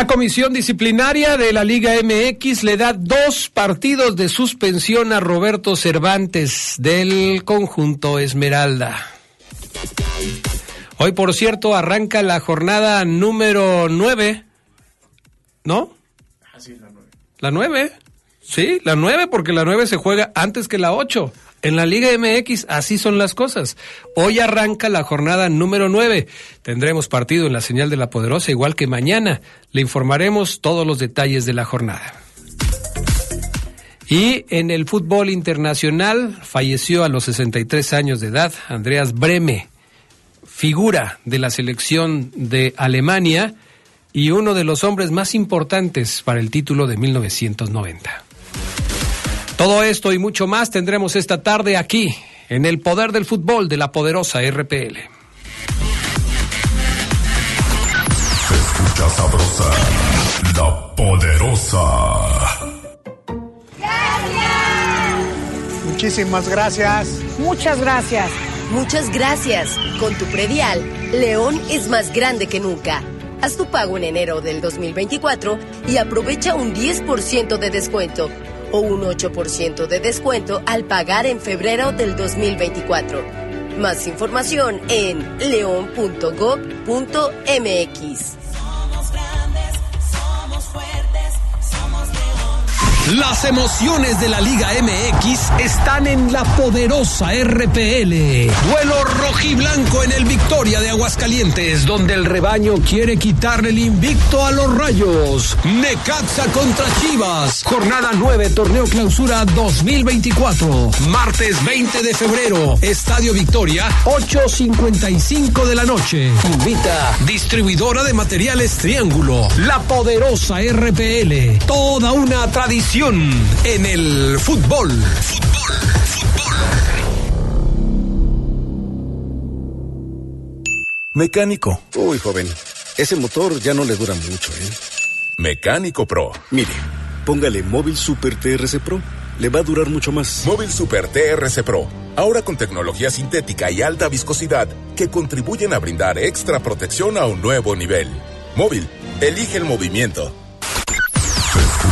La comisión disciplinaria de la Liga MX le da dos partidos de suspensión a Roberto Cervantes del conjunto Esmeralda. Hoy, por cierto, arranca la jornada número nueve, ¿no? Así es la nueve. La nueve, sí, la nueve, porque la nueve se juega antes que la ocho. En la Liga MX así son las cosas. Hoy arranca la jornada número 9. Tendremos partido en la señal de la poderosa, igual que mañana. Le informaremos todos los detalles de la jornada. Y en el fútbol internacional falleció a los 63 años de edad Andreas Breme, figura de la selección de Alemania y uno de los hombres más importantes para el título de 1990. Todo esto y mucho más tendremos esta tarde aquí, en el poder del fútbol de la poderosa RPL. Se escucha sabrosa, la poderosa. Muchísimas gracias. Muchas gracias. Muchas gracias. Con tu predial, León es más grande que nunca. Haz tu pago en enero del 2024 y aprovecha un 10% de descuento o un 8% de descuento al pagar en febrero del 2024. Más información en león.gov.mx. Las emociones de la Liga MX están en la poderosa RPL. Vuelo rojiblanco en el Victoria de Aguascalientes, donde el rebaño quiere quitarle el invicto a los rayos. Necaxa contra Chivas. Jornada 9, torneo clausura 2024. Martes 20 de febrero, Estadio Victoria, 8.55 de la noche. Invita distribuidora de materiales Triángulo, la poderosa RPL. Toda una tradición en el fútbol. Fútbol, fútbol. Mecánico. Uy, joven, ese motor ya no le dura mucho, ¿eh? Mecánico Pro. Mire, póngale Móvil Super TRC Pro. Le va a durar mucho más. Móvil Super TRC Pro. Ahora con tecnología sintética y alta viscosidad que contribuyen a brindar extra protección a un nuevo nivel. Móvil, elige el movimiento.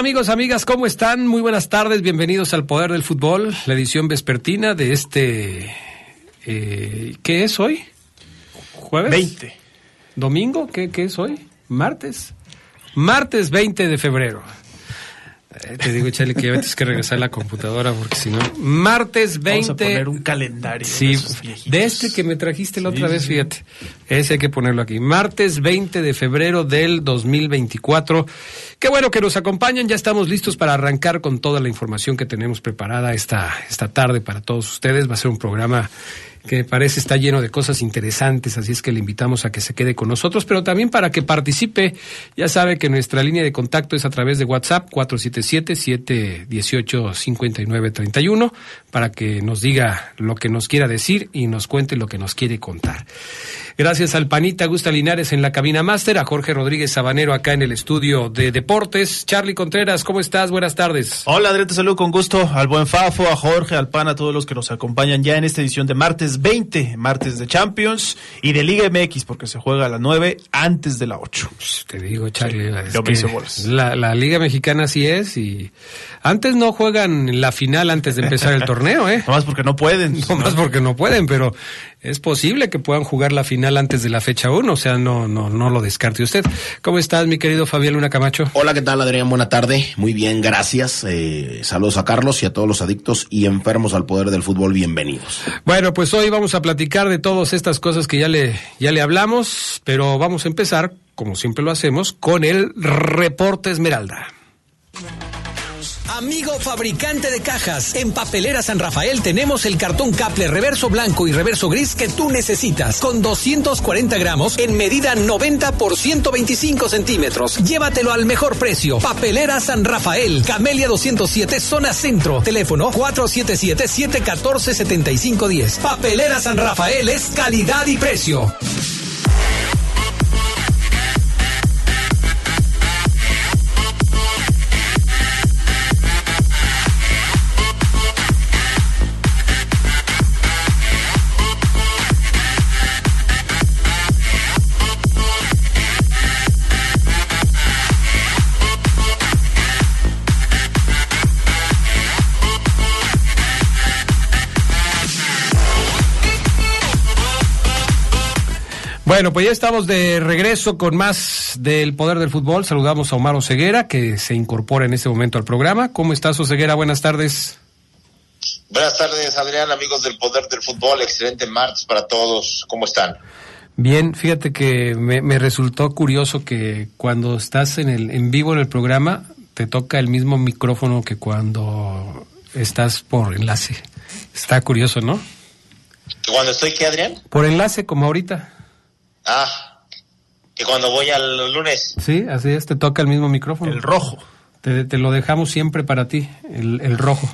Amigos, amigas? ¿Cómo están? Muy buenas tardes, bienvenidos al Poder del Fútbol, la edición vespertina de este... Eh, ¿Qué es hoy? ¿Jueves? 20. ¿Domingo? ¿Qué, ¿Qué es hoy? ¿Martes? Martes 20 de febrero. Eh, te digo, Chale, que ya tienes que regresar a la computadora porque si no... Martes 20... Vamos a poner un calendario. Sí, de, este que me trajiste la Sí, otra vez, sí. fíjate. Ese hay que ponerlo aquí. Martes 20 de febrero del 2024. Qué bueno que nos acompañan. Ya estamos listos para arrancar con toda la información que tenemos preparada esta, esta tarde para todos ustedes. Va a ser un programa que parece está lleno de cosas interesantes, así es que le invitamos a que se quede con nosotros, pero también para que participe. Ya sabe que nuestra línea de contacto es a través de WhatsApp 477-718-5931 para que nos diga lo que nos quiera decir y nos cuente lo que nos quiere contar. Gracias al panita Gusta Linares en la cabina máster, a Jorge Rodríguez Sabanero acá en el estudio de deportes. Charlie Contreras, ¿cómo estás? Buenas tardes. Hola, Adrián, te saludo con gusto al buen Fafo, a Jorge, al pan, a todos los que nos acompañan ya en esta edición de martes 20, martes de Champions y de Liga MX, porque se juega a las 9 antes de la 8. Pues, te digo, Charlie, es que la, la Liga Mexicana sí es y antes no juegan la final antes de empezar el torneo, ¿eh? Nomás porque no pueden. No más porque no pueden, pero es posible que puedan jugar la final antes de la fecha 1, o sea, no, no, no lo descarte usted. ¿Cómo estás, mi querido Fabián Luna Camacho? Hola, ¿qué tal, Adrián? Buena tarde. Muy bien, gracias. Eh, saludos a Carlos y a todos los adictos y enfermos al poder del fútbol. Bienvenidos. Bueno, pues hoy vamos a platicar de todas estas cosas que ya le, ya le hablamos, pero vamos a empezar, como siempre lo hacemos, con el reporte Esmeralda. Amigo fabricante de cajas, en Papelera San Rafael tenemos el cartón Caple reverso blanco y reverso gris que tú necesitas, con 240 gramos en medida 90 por 125 centímetros. Llévatelo al mejor precio. Papelera San Rafael, Camelia 207, zona centro. Teléfono 477-714-7510. Papelera San Rafael es calidad y precio. Bueno, pues ya estamos de regreso con más del poder del fútbol. Saludamos a Omar Oseguera, que se incorpora en este momento al programa. ¿Cómo estás, Oseguera? Buenas tardes. Buenas tardes, Adrián, amigos del Poder del Fútbol. Excelente martes para todos. ¿Cómo están? Bien, fíjate que me, me resultó curioso que cuando estás en, el, en vivo en el programa, te toca el mismo micrófono que cuando estás por enlace. Está curioso, ¿no? ¿Que cuando estoy qué, Adrián? Por enlace, como ahorita. Ah, que cuando voy al lunes. Sí, así es, te toca el mismo micrófono. El rojo. Te, te lo dejamos siempre para ti, el, el rojo.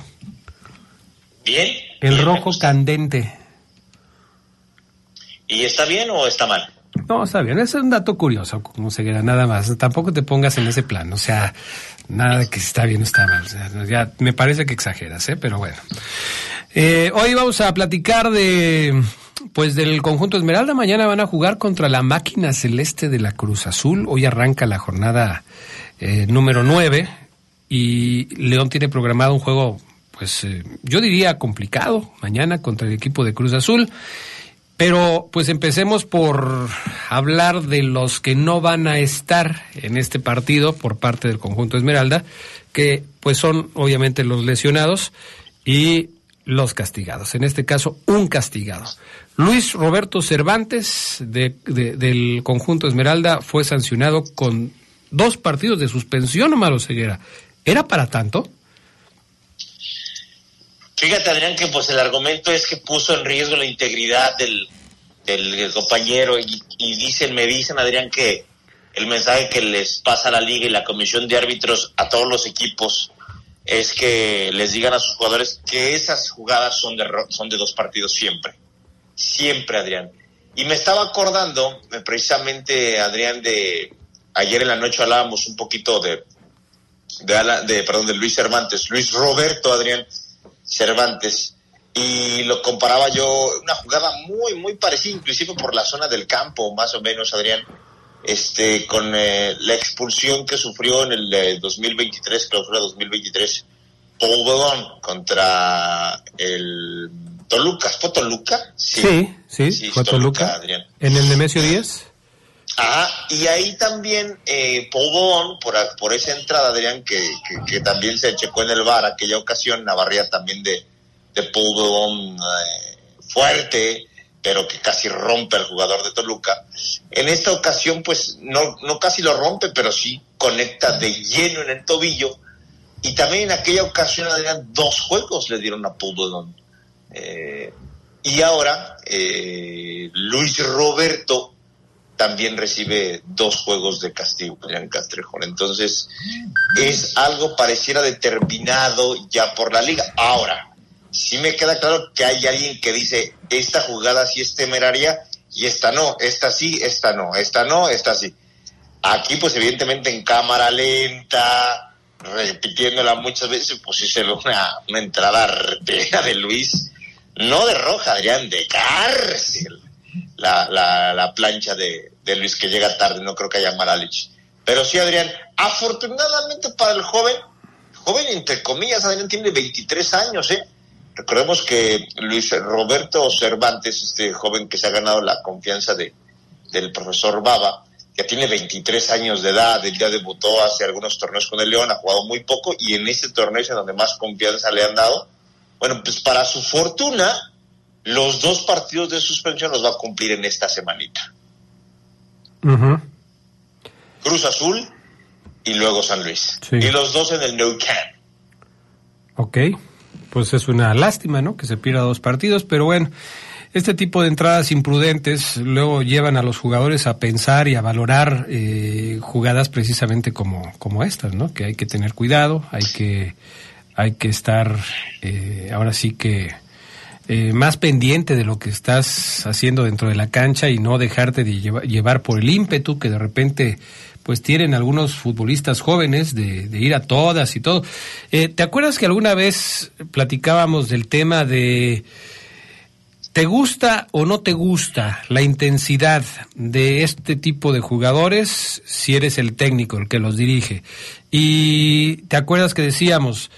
¿Bien? El Bien, rojo gusta. candente. ¿Y está bien o está mal? No, está bien, es un dato curioso, como Ceguera, nada más. Tampoco te pongas en ese plan, o sea, nada de que está bien o está mal. O sea, ya me parece que exageras, ¿eh? Pero bueno. Eh, hoy vamos a platicar de, pues, del conjunto Esmeralda. Mañana van a jugar contra la máquina celeste de la Cruz Azul. Hoy arranca la jornada eh, número 9 y León tiene programado un juego, pues, eh, yo diría complicado mañana contra el equipo de Cruz Azul. Pero pues empecemos por hablar de los que no van a estar en este partido por parte del conjunto Esmeralda, que pues son obviamente los lesionados y los castigados. En este caso, un castigado. Luis Roberto Cervantes de, de- del conjunto Esmeralda fue sancionado con dos partidos de suspensión, Omar Ceguera. ¿Era para tanto? Fíjate, Adrián, que pues el argumento es que puso en riesgo la integridad del, compañero y, dicen, me dicen, Adrián, que el mensaje que les pasa a la liga y la comisión de árbitros a todos los equipos es que les digan a sus jugadores que esas jugadas son de, son de dos partidos siempre. Siempre, Adrián. Y me estaba acordando, eh, precisamente, Adrián, de ayer en la noche hablábamos un poquito de, de, de, perdón, de Luis Cervantes, Luis Roberto, Adrián Cervantes, y lo comparaba yo, una jugada muy, muy parecida, inclusive por la zona del campo, más o menos, Adrián, este, con eh, la expulsión que sufrió en el eh, 2023, clausura 2023, Paul Bedón contra el Toluca. ¿Fue Toluca? sí, sí, fue Toluca. Adrián. ¿En el Nemesio 10? Ajá, y ahí también eh, Bodón, por, por esa entrada, Adrián, que, que, que también se checó en el bar aquella ocasión, la barrida también de, de Bodón eh, fuerte, pero que casi rompe al jugador de Toluca. En esta ocasión, pues, no, no casi lo rompe, pero sí conecta de lleno en el tobillo. Y también en aquella ocasión, Adrián, dos juegos le dieron a Bodón. Eh, y ahora, eh, Luis Roberto también recibe dos juegos de castigo en Castrejón. Entonces, es algo pareciera determinado ya por la liga. Ahora, sí me queda claro que hay alguien que dice, esta jugada sí es temeraria y esta no, esta sí, esta no, esta no, esta sí. Aquí, pues evidentemente en cámara lenta, repitiéndola muchas veces, pues sí se una, una entrada de Luis, no de roja, Adrián, de cárcel. La, la, la plancha de, Luis que llega tarde, no creo que haya Maralich. Pero sí, Adrián, afortunadamente para el joven, joven entre comillas, Adrián tiene 23 años, ¿eh? Recordemos que Luis Roberto Cervantes, este joven que se ha ganado la confianza de, del profesor Baba, ya tiene 23 años de edad, él ya debutó hace algunos torneos con el León, ha jugado muy poco y en este torneo es en donde más confianza le han dado. Bueno, pues para su fortuna, los dos partidos de suspensión los va a cumplir en esta semanita. Cruz Azul y luego San Luis. Y los dos en el No Camp. Ok pues es una lástima, ¿no? Que se pierda dos partidos, pero bueno, este tipo de entradas imprudentes luego llevan a los jugadores a pensar y a valorar eh, jugadas precisamente como, como estas, ¿no? Que hay que tener cuidado, hay que, hay que estar eh, ahora sí que eh, más pendiente de lo que estás haciendo dentro de la cancha y no dejarte de llevar por el ímpetu que de repente pues tienen algunos futbolistas jóvenes de, ir a todas y todo. Eh, ¿Te acuerdas que alguna vez platicábamos del tema de ¿te gusta o no te gusta la intensidad de este tipo de jugadores si eres el técnico, el que los dirige? Y te acuerdas que decíamos,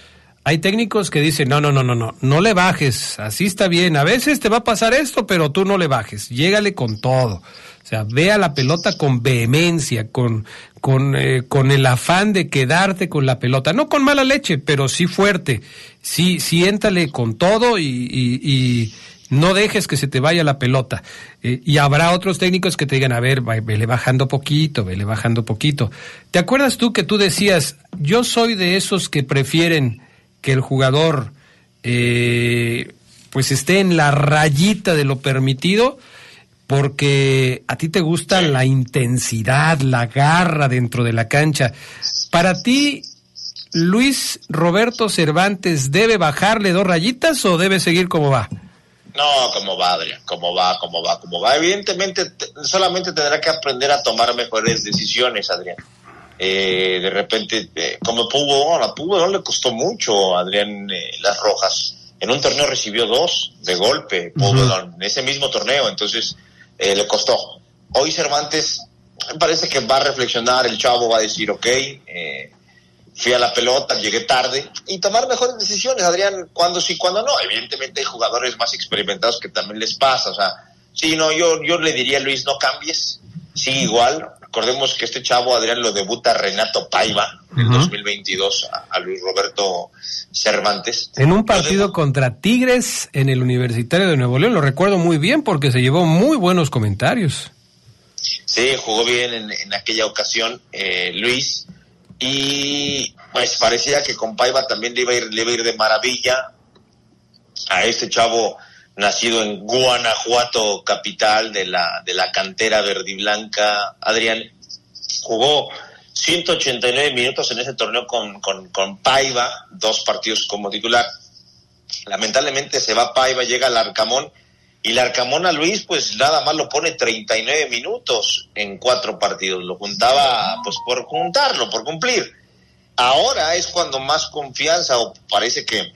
hay técnicos que dicen, no, no, no, no, no, no le bajes, así está bien, a veces te va a pasar esto, pero tú no le bajes, llégale con todo. O sea, vea la pelota con vehemencia, con, con, eh, con el afán de quedarte con la pelota. No con mala leche, pero sí fuerte. Sí, siéntale con todo y, y, no dejes que se te vaya la pelota. Eh, y habrá otros técnicos que te digan, a ver, vele bajando poquito, vele bajando poquito. ¿Te acuerdas tú que tú decías, yo soy de esos que prefieren que el jugador eh, pues esté en la rayita de lo permitido? porque a ti te gusta la intensidad, la garra dentro de la cancha. Para ti, Luis Roberto Cervantes, ¿debe bajarle dos rayitas o debe seguir como va? No, como va, Adrián, como va, como va, como va. Evidentemente, solamente tendrá que aprender a tomar mejores decisiones, Adrián. Eh, de repente, eh, como Pugo, a Pugo no le costó mucho, Adrián, eh, las rojas. En un torneo recibió dos de golpe, Pugo, en ese mismo torneo. Entonces, eh, le costó. Hoy Cervantes me parece que va a reflexionar, el chavo va a decir, ok, eh, fui a la pelota, llegué tarde, y tomar mejores decisiones, Adrián, cuando sí, cuando no. Evidentemente hay jugadores más experimentados que también les pasa, o sea, sí, no, yo, yo le diría a Luis, no cambies, sí, igual. Recordemos que este chavo, Adrián, lo debuta Renato Paiva en 2022 a, Luis Roberto Cervantes. En un partido contra Tigres en el Universitario de Nuevo León, lo recuerdo muy bien porque se llevó muy buenos comentarios. Sí, jugó bien en, aquella ocasión eh, Luis y pues parecía que con Paiva también le iba, a ir, le iba a ir de maravilla a este chavo nacido en Guanajuato, capital de la, de la cantera verdiblanca. Adrián jugó 189 minutos en ese torneo con, con, con Paiva, dos partidos como titular. Lamentablemente se va Paiva, llega el Arcamón y el Arcamón a Luis pues nada más lo pone 39 minutos en cuatro partidos. Lo juntaba pues por juntarlo, por cumplir. Ahora es cuando más confianza o parece que,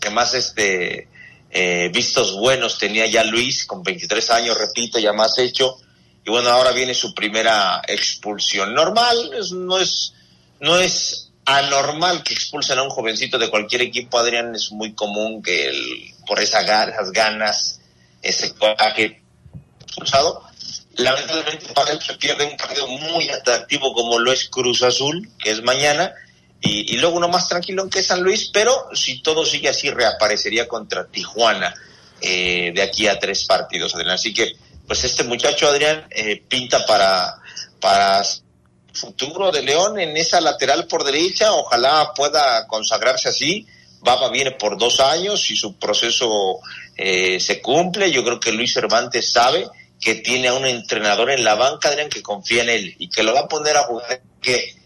que más este eh, vistos buenos tenía ya Luis, con 23 años, repito, ya más hecho. Y bueno, ahora viene su primera expulsión. Normal, no es, no es anormal que expulsen a un jovencito de cualquier equipo, Adrián, es muy común que por esa, esas ganas, ese coraje expulsado. Lamentablemente para él se pierde un partido muy atractivo como lo es Cruz Azul, que es mañana, y, luego uno más tranquilo que San Luis, pero si todo sigue así reaparecería contra Tijuana eh, de aquí a tres partidos, Adrián. Así que, pues este muchacho Adrián eh, pinta para, para futuro de León en esa lateral por derecha, ojalá pueda consagrarse así. Baba viene por dos años y su proceso eh, se cumple. Yo creo que Luis Cervantes sabe que tiene a un entrenador en la banca, Adrián, que confía en él y que lo va a poner a jugar. Que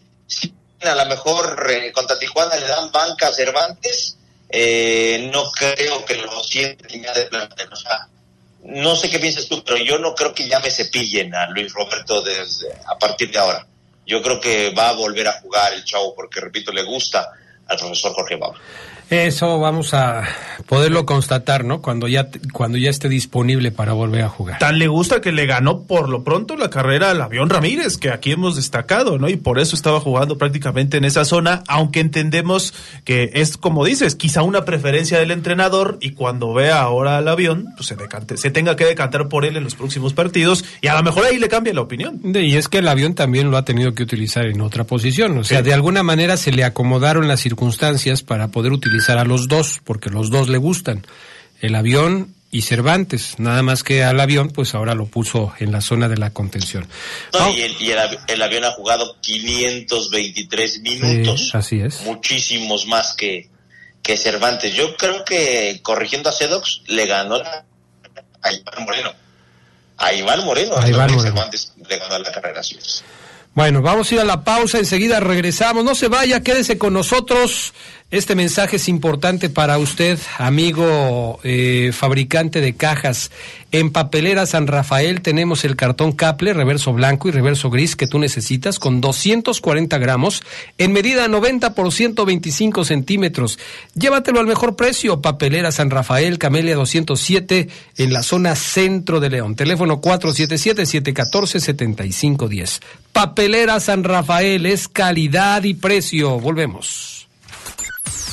a lo mejor eh, contra Tijuana le dan banca a Cervantes, eh, no creo que lo sienten ya de plantel. O sea, no sé qué piensas tú, pero yo no creo que ya me cepillen a Luis Roberto desde, a partir de ahora. Yo creo que va a volver a jugar el chavo porque, repito, le gusta al profesor Jorge Bauer. Eso vamos a poderlo constatar, ¿no? Cuando ya cuando ya esté disponible para volver a jugar. Tan le gusta que le ganó por lo pronto la carrera al avión Ramírez, que aquí hemos destacado, ¿no? Y por eso estaba jugando prácticamente en esa zona, aunque entendemos que es como dices, quizá una preferencia del entrenador y cuando vea ahora al avión, pues se decante, se tenga que decantar por él en los próximos partidos y a lo mejor ahí le cambia la opinión. Y es que el avión también lo ha tenido que utilizar en otra posición, o sea, de alguna manera se le acomodaron las circunstancias para poder utilizar a los dos, porque los dos le gustan, el avión y Cervantes, nada más que al avión, pues ahora lo puso en la zona de la contención. No, y, el, y el, avión ha jugado 523 minutos. así es. Muchísimos más que, que Cervantes. Yo creo que, corrigiendo a Sedox, le ganó a Iván Moreno. A Iván Moreno. A Iván Moreno. Cervantes le ganó la carrera. Así Bueno, vamos a ir a la pausa, enseguida regresamos. No se vaya, quédese con nosotros. Este mensaje es importante para usted, amigo eh, fabricante de cajas. En Papelera San Rafael tenemos el cartón Caple, reverso blanco y reverso gris que tú necesitas con 240 gramos en medida 90 por 125 centímetros. Llévatelo al mejor precio. Papelera San Rafael, Camelia 207 en la zona centro de León. Teléfono 477-714-7510. Papelera San Rafael es calidad y precio. Volvemos.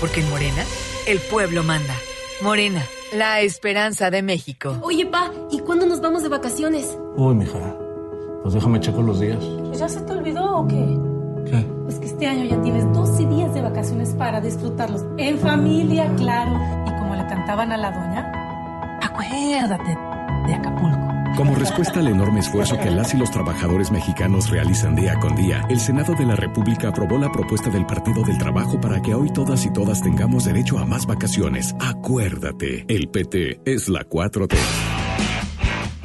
porque en Morena, el pueblo manda. Morena, la esperanza de México. Oye, pa, ¿y cuándo nos vamos de vacaciones? Uy, mija, pues déjame checar los días. ¿Pues ¿Ya se te olvidó o qué? ¿Qué? Pues que este año ya tienes 12 días de vacaciones para disfrutarlos en familia, claro. Y como le cantaban a la doña, acuérdate de Acapulco. Como respuesta al enorme esfuerzo que las y los trabajadores mexicanos realizan día con día, el Senado de la República aprobó la propuesta del Partido del Trabajo para que hoy todas y todas tengamos derecho a más vacaciones. Acuérdate, el PT es la 4T.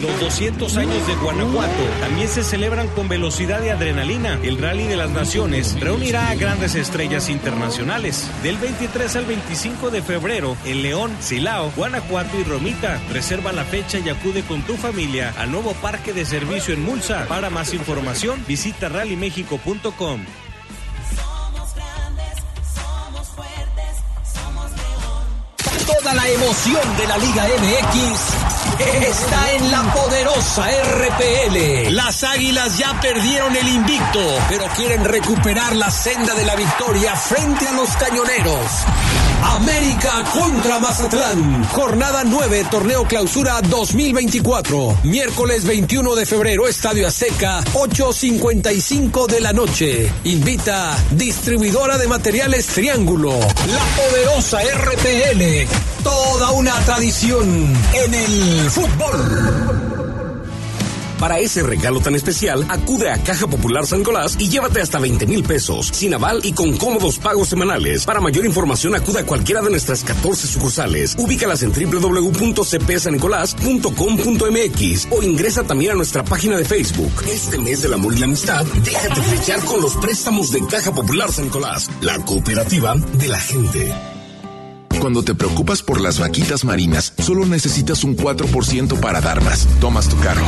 Los 200 años de Guanajuato también se celebran con velocidad y adrenalina. El Rally de las Naciones reunirá a grandes estrellas internacionales. Del 23 al 25 de febrero, en León, Silao, Guanajuato y Romita. Reserva la fecha y acude con tu familia al nuevo parque de servicio en Mulsa. Para más información, visita rallymexico.com. Toda la emoción de la Liga MX está en la poderosa RPL. Las Águilas ya perdieron el invicto, pero quieren recuperar la senda de la victoria frente a los Cañoneros. América contra Mazatlán. Jornada 9, torneo clausura 2024. Miércoles 21 de febrero, Estadio Azteca, 8.55 de la noche. Invita distribuidora de materiales Triángulo. La poderosa RPL. Toda una tradición en el fútbol. Para ese regalo tan especial, acude a Caja Popular San Nicolás y llévate hasta 20 mil pesos, sin aval y con cómodos pagos semanales. Para mayor información, acude a cualquiera de nuestras 14 sucursales. Ubícalas en www.cpsanicolás.com.mx o ingresa también a nuestra página de Facebook. Este mes del amor y la amistad, déjate flechar con los préstamos de Caja Popular San Nicolás, la cooperativa de la gente. Cuando te preocupas por las vaquitas marinas, solo necesitas un 4% para dar más. Tomas tu carro.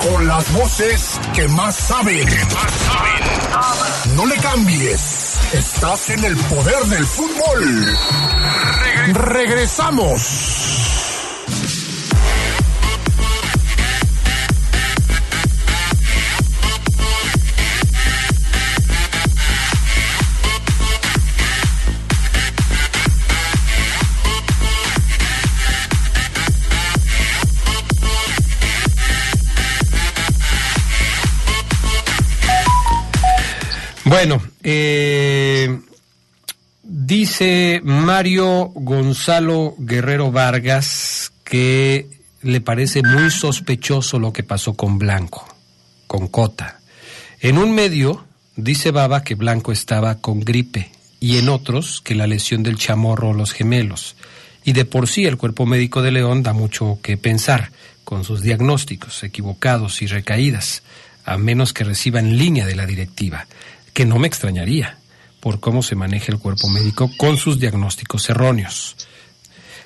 Con las voces que más saben. No le cambies. Estás en el poder del fútbol. Regresamos. Bueno, eh, dice Mario Gonzalo Guerrero Vargas que le parece muy sospechoso lo que pasó con Blanco, con Cota. En un medio dice Baba que Blanco estaba con gripe y en otros que la lesión del chamorro o los gemelos. Y de por sí el cuerpo médico de León da mucho que pensar con sus diagnósticos equivocados y recaídas, a menos que reciba en línea de la directiva, que no me extrañaría por cómo se maneja el cuerpo médico con sus diagnósticos erróneos.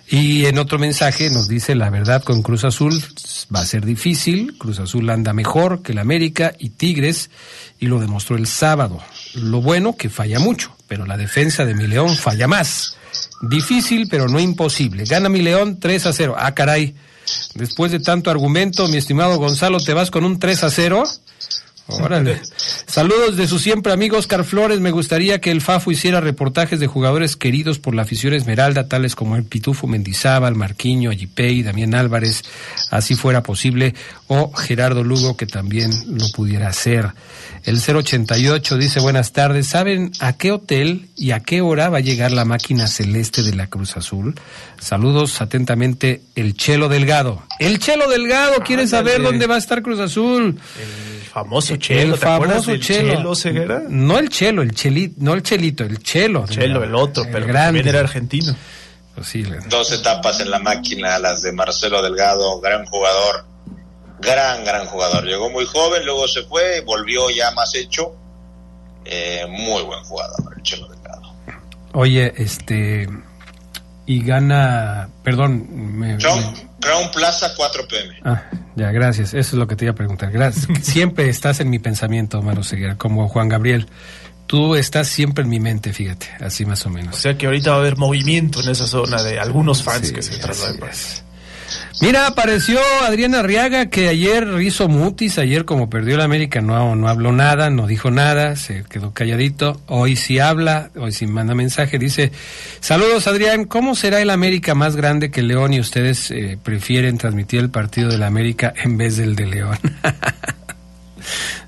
Y en otro mensaje nos dice la verdad con Cruz Azul va a ser difícil, Cruz Azul anda mejor que el América y Tigres y lo demostró el sábado. Lo bueno que falla mucho, pero la defensa de mi León falla más. Difícil, pero no imposible. Gana mi León 3 a 0. Ah, caray. Después de tanto argumento, mi estimado Gonzalo, ¿te vas con un 3 a 0? Órale. Saludos de su siempre amigo Oscar Flores. Me gustaría que el FAFO hiciera reportajes de jugadores queridos por la afición Esmeralda, tales como el Pitufo Mendizábal, Marquiño, Ayipey, Damián Álvarez, así fuera posible, o Gerardo Lugo, que también lo pudiera hacer. El 088 dice buenas tardes. ¿Saben a qué hotel y a qué hora va a llegar la máquina celeste de la Cruz Azul? Saludos atentamente, el Chelo Delgado. El Chelo Delgado quiere saber dónde va a estar Cruz Azul. El famoso Chelo, el ¿te acuerdas famoso del Chelo. Chelo Ceguera? No el Chelo, el Chelito, no el Chelito, el Chelo. Chelo, el otro, pero grande. también era argentino. Pues sí, le- Dos etapas en la máquina, las de Marcelo Delgado, gran jugador, gran, gran jugador. Llegó muy joven, luego se fue, volvió ya más hecho. Eh, muy buen jugador, el Chelo Delgado. Oye, este. Y gana. Perdón. Me, Crown, me- Crown Plaza 4 pm. ah, ya, gracias. Eso es lo que te iba a preguntar. Gracias. Siempre estás en mi pensamiento, Maro Ceguera, como Juan Gabriel. Tú estás siempre en mi mente, fíjate, así más o menos. O sea que ahorita va a haber movimiento en esa zona de algunos fans que se acá. Mira, apareció Adriana Arriaga que ayer hizo mutis, ayer como perdió la América no, no habló nada, no dijo nada, se quedó calladito. Hoy sí habla, hoy sí manda mensaje, dice, saludos Adrián, ¿cómo será el América más grande que León y ustedes eh, prefieren transmitir el partido de la América en vez del de León?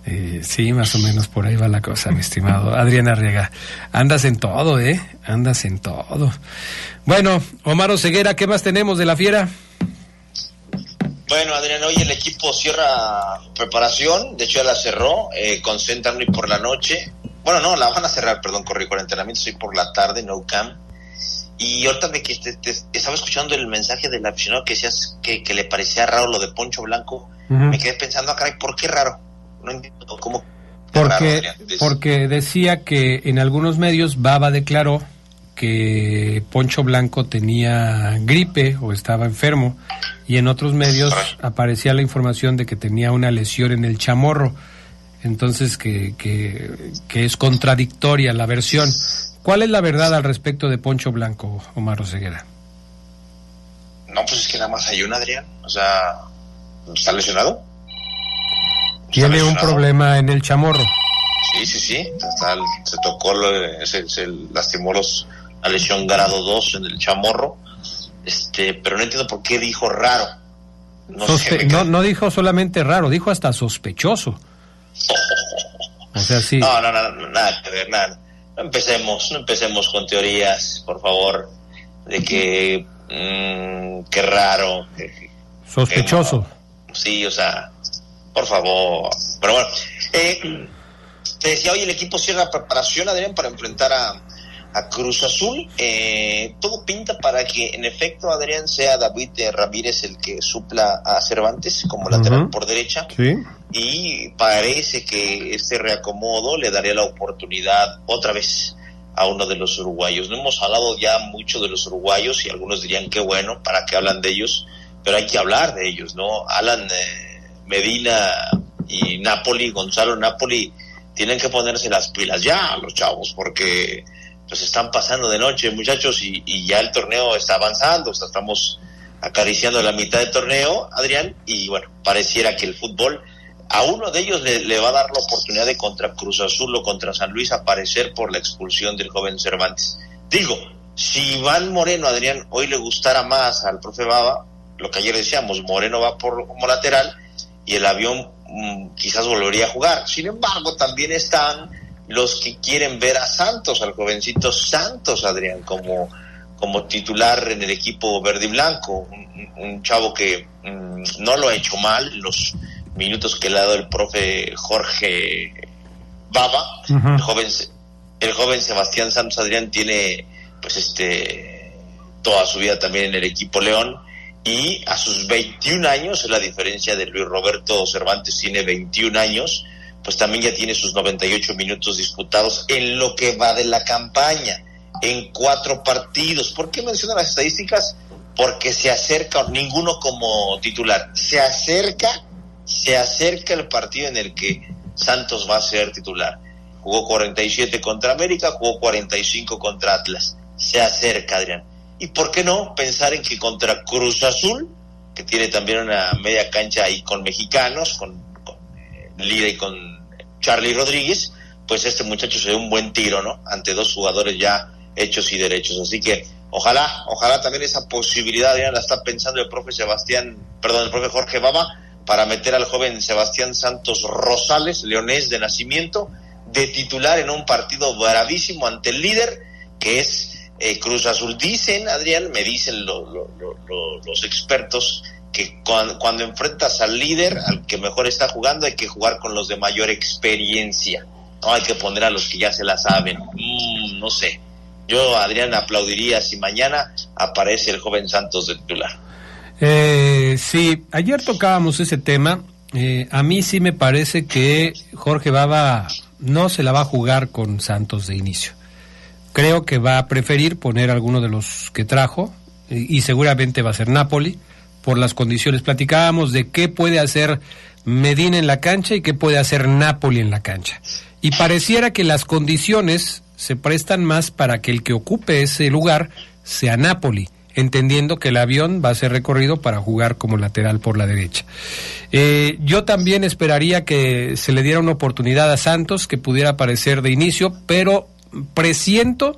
Eh, sí, más o menos por ahí va la cosa, mi estimado Adrián Arriaga. Andas en todo, ¿eh? Andas en todo. Bueno, Omar Ceguera, ¿qué más tenemos de la fiera? Bueno, Adrián, hoy el equipo cierra preparación, de hecho ya la cerró, eh, concentran hoy por la noche. Bueno, no, la van a cerrar, perdón, corrí con entrenamiento, hoy por la tarde, no camp. Y ahorita de que te- te- estaba escuchando el mensaje del aficionado que decías que, que le parecía raro lo de Poncho Blanco, me quedé pensando, ah, caray, ¿por qué raro? No entiendo cómo. raro, Porque, Adrián. Es- porque decía que en algunos medios Baba declaró que Poncho Blanco tenía gripe o estaba enfermo y en otros medios aparecía la información de que tenía una lesión en el chamorro. Entonces que, que, que es contradictoria la versión. ¿Cuál es la verdad al respecto de Poncho Blanco, Omar Oseguera? No, pues es que nada más hay una, Adrián. O sea, ¿está lesionado? Tiene un problema en el chamorro. Sí, sí, sí. Está- se tocó, se, se lastimó los, la lesión grado 2 en el chamorro. Este, pero no entiendo por qué dijo raro. No sé, Sospe- no, no dijo solamente raro, dijo hasta sospechoso. O sea, sí. No, no, no, nada que ver, nada. No empecemos, no empecemos con teorías, por favor, de que, mm, qué raro. que- que- Sospechoso. sí, o sea, por favor. Pero bueno, eh, te decía, hoy el equipo cierra preparación, Adrián, para enfrentar a, a Cruz Azul. Eh, todo pinta para que, en efecto, Adrián sea David eh, Ramírez el que supla a Cervantes como lateral por derecha Sí. y parece que este reacomodo le daría la oportunidad otra vez a uno de los uruguayos. No hemos hablado ya mucho de los uruguayos y algunos dirían que bueno, ¿para qué hablan de ellos? Pero hay que hablar de ellos, ¿no? Alan eh, Medina y Napoli, Gonzalo Napoli, tienen que ponerse las pilas ya los chavos porque pues están pasando de noche muchachos y, y ya el torneo está avanzando, estamos acariciando la mitad del torneo, Adrián, y bueno, pareciera que el fútbol a uno de ellos le, le va a dar la oportunidad de contra Cruz Azul o contra San Luis aparecer por la expulsión del joven Cervantes. Digo, si Iván Moreno, Adrián, hoy le gustara más al profe Baba, lo que ayer decíamos, Moreno va por como lateral y el avión mm, quizás volvería a jugar. Sin embargo, también están los que quieren ver a Santos, al jovencito Santos, Adrián, como, como titular en el equipo verde y blanco, un, un chavo que mm, no lo ha hecho mal, los minutos que le ha dado el profe Jorge Baba, el joven el joven Sebastián Santos Adrián tiene pues este toda su vida también en el equipo León y a sus 21 años, es la diferencia de Luis Roberto Cervantes tiene 21 años, pues también ya tiene sus 98 minutos disputados en lo que va de la campaña, en cuatro partidos. ¿Por qué menciono las estadísticas? Porque se acerca, ninguno como titular, se acerca, se acerca el partido en el que Santos va a ser titular. Jugó 47 contra América, jugó 45 contra Atlas. Se acerca, Adrián. ¿Y por qué no pensar en que contra Cruz Azul, que tiene también una media cancha ahí con mexicanos, con, con eh, Lira y con Charlie Rodríguez, pues este muchacho se dio un buen tiro, ¿no? Ante dos jugadores ya hechos y derechos. Así que ojalá, ojalá también esa posibilidad ya la está pensando el profe Sebastián, perdón, el profe Jorge Baba, para meter al joven Sebastián Santos Rosales, leonés de nacimiento, de titular en un partido bravísimo ante el líder, que es eh, Cruz Azul. Dicen, Adrián, me dicen los expertos, que cuando, enfrentas al líder, al que mejor está jugando, hay que jugar con los de mayor experiencia. No hay que poner a los que ya se la saben. Mm, no sé. Yo, Adrián, aplaudiría si mañana aparece el joven Santos de titular. Eh, sí, ayer tocábamos ese tema. Eh, a mí sí me parece que Jorge Baba no se la va a jugar con Santos de inicio. Creo que va a preferir poner alguno de los que trajo y, seguramente va a ser Napoli por las condiciones. Platicábamos de qué puede hacer Medina en la cancha y qué puede hacer Napoli en la cancha. Y pareciera que las condiciones se prestan más para que el que ocupe ese lugar sea Napoli, entendiendo que el avión va a ser recorrido para jugar como lateral por la derecha. Eh, yo también esperaría que se le diera una oportunidad a Santos, que pudiera aparecer de inicio, pero presiento,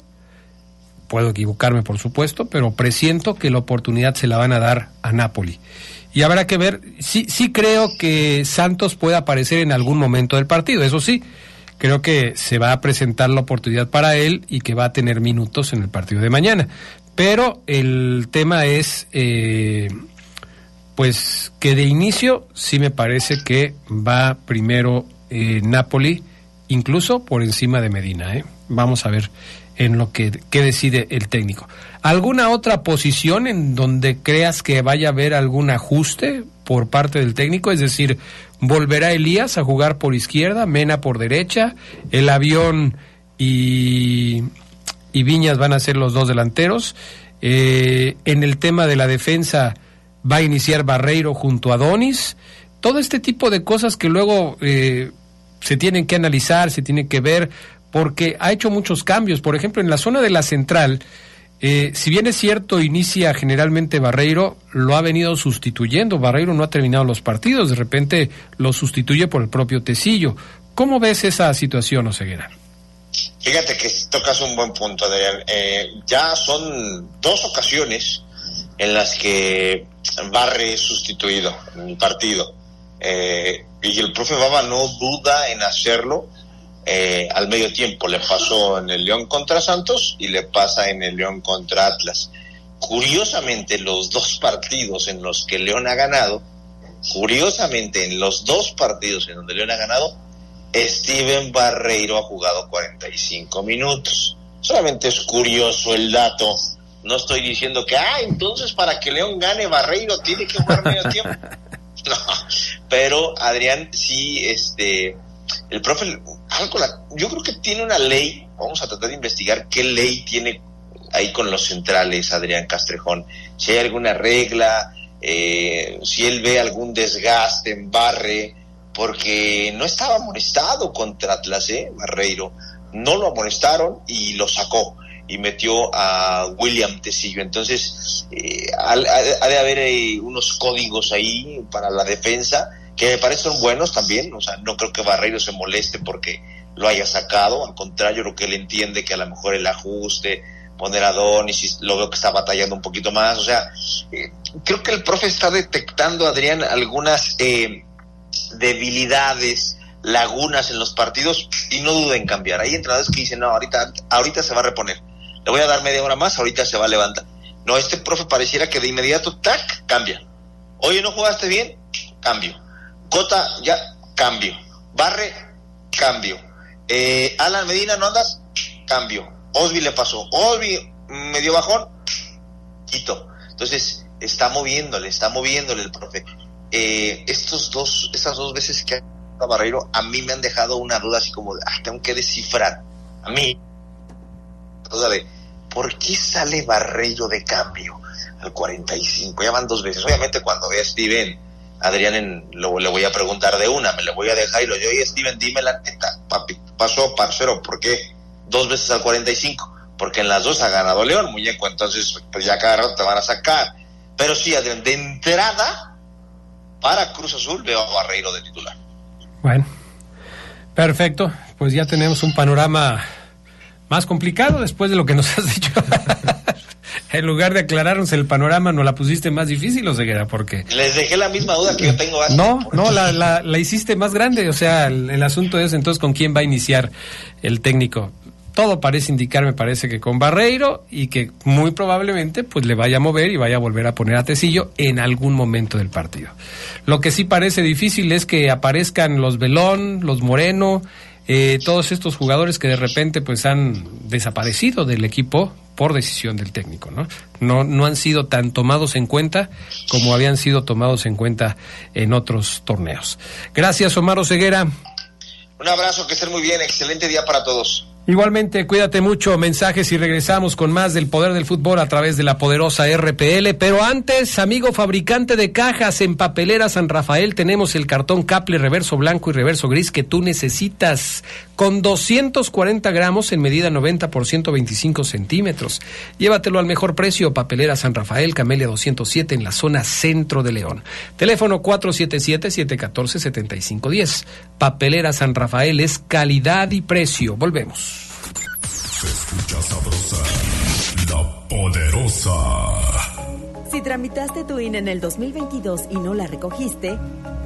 puedo equivocarme por supuesto, pero presiento que la oportunidad se la van a dar a Napoli. Y habrá que ver, sí, sí creo que Santos puede aparecer en algún momento del partido, eso sí, creo que se va a presentar la oportunidad para él y que va a tener minutos en el partido de mañana. Pero el tema es, eh, pues que de inicio sí me parece que va primero eh, Napoli, incluso por encima de Medina. ¿eh? Vamos a ver en lo que, decide el técnico. ¿Alguna otra posición en donde creas que vaya a haber algún ajuste por parte del técnico? Es decir, ¿volverá Elías a jugar por izquierda, Mena por derecha, el avión y, y Viñas van a ser los dos delanteros? Eh, en el tema de la defensa va a iniciar Barreiro junto a Donis. Todo este tipo de cosas que luego eh, se tienen que analizar, se tienen que ver porque ha hecho muchos cambios. Por ejemplo, en la zona de la central, eh, si bien es cierto, inicia generalmente Barreiro, lo ha venido sustituyendo. Barreiro no ha terminado los partidos, de repente lo sustituye por el propio Tecillo. ¿Cómo ves esa situación, Oseguera? Fíjate que tocas un buen punto, Adrián. Eh, ya son dos ocasiones en las que Barre es sustituido en el partido. Eh, y el profe Baba no duda en hacerlo eh, al medio tiempo. Le pasó en el León contra Santos y le pasa en el León contra Atlas. Curiosamente, los dos partidos en los que León ha ganado, curiosamente, en los dos partidos en donde León ha ganado, Steven Barreiro ha jugado 45 minutos. Solamente es curioso el dato. No estoy diciendo que, ah, entonces para que León gane Barreiro tiene que jugar medio tiempo. No, pero Adrián sí, este, el profe, yo creo que tiene una ley, vamos a tratar de investigar qué ley tiene ahí con los centrales, Adrián Castrejón, si hay alguna regla, eh, si él ve algún desgaste en Barre, porque no estaba amonestado contra Atlas, ¿eh? Barreiro, no lo amonestaron y lo sacó y metió a William Tecillo. Entonces, eh, ha, de haber eh, unos códigos ahí para la defensa que me parecen buenos también, o sea, no creo que Barreiro se moleste porque lo haya sacado, al contrario, lo que él entiende que a lo mejor el ajuste, poner a Donis, lo veo que está batallando un poquito más, o sea, eh, creo que el profe está detectando, Adrián, algunas eh, debilidades lagunas en los partidos y no duda en cambiar. Hay entrenadores que dicen, no, ahorita, ahorita se va a reponer. Le voy a dar media hora más, ahorita se va a levantar. No, este profe pareciera que de inmediato, tac, cambia. Oye, ¿no jugaste bien? Cambio. Cota, ya, cambio. Barre, cambio. Eh, Alan Medina, ¿no andas? Cambio. Osby le pasó. Osby medio bajón, quito. Entonces, está moviéndole, está moviéndole el profe. Eh, estos dos, estas dos veces que ha Barreiro, a mí me han dejado una duda así como ah, tengo que descifrar. A mí, duda de, ¿por qué sale Barreiro de cambio al 45? Ya van dos veces. Obviamente cuando a Steven, Adrián en, lo, le voy a preguntar de una, me le voy a dejar y lo yo, oye Steven, dime la neta, papi, pasó, parcero, ¿por qué dos veces al 45? Porque en las dos ha ganado León, muñeco, entonces pues ya cada rato te van a sacar. Pero sí, Adrián, de entrada, para Cruz Azul veo a Barreiro de titular. Bueno, perfecto. Pues ya tenemos un panorama más complicado después de lo que nos has dicho. en lugar de aclararnos el panorama, ¿no la pusiste más difícil o ceguera? Porque... Les dejé la misma duda que yo tengo. No, no, la, la, la, hiciste más grande. O sea, el, el asunto es entonces con quién va a iniciar el técnico todo parece indicar, me parece que con Barreiro y que muy probablemente pues le vaya a mover y vaya a volver a poner a Tecillo en algún momento del partido. Lo que sí parece difícil es que aparezcan los Belón, los Moreno, eh, todos estos jugadores que de repente pues han desaparecido del equipo por decisión del técnico, ¿no? No, no han sido tan tomados en cuenta como habían sido tomados en cuenta en otros torneos. Gracias, Omar Ceguera. Un abrazo, que estén muy bien, excelente día para todos. Igualmente, cuídate mucho, mensajes y regresamos con más del poder del fútbol a través de la poderosa RPL. Pero antes, amigo fabricante de cajas en Papelera San Rafael, tenemos el cartón Caple reverso blanco y reverso gris que tú necesitas con 240 gramos en medida 90 por 125 centímetros. Llévatelo al mejor precio, Papelera San Rafael, Camelia 207 en la zona centro de León. Teléfono 477-714-7510. Papelera San Rafael es calidad y precio. Volvemos. Escucha sabrosa, la poderosa. Si tramitaste tu INE en el 2022 y no la recogiste,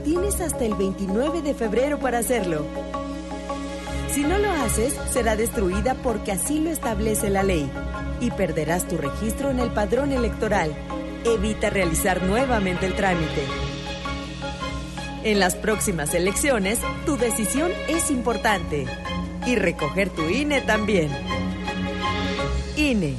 tienes hasta el 29 de febrero para hacerlo. Si no lo haces, será destruida porque así lo establece la ley y perderás tu registro en el padrón electoral. Evita realizar nuevamente el trámite. En las próximas elecciones, tu decisión es importante y recoger tu INE también. INE.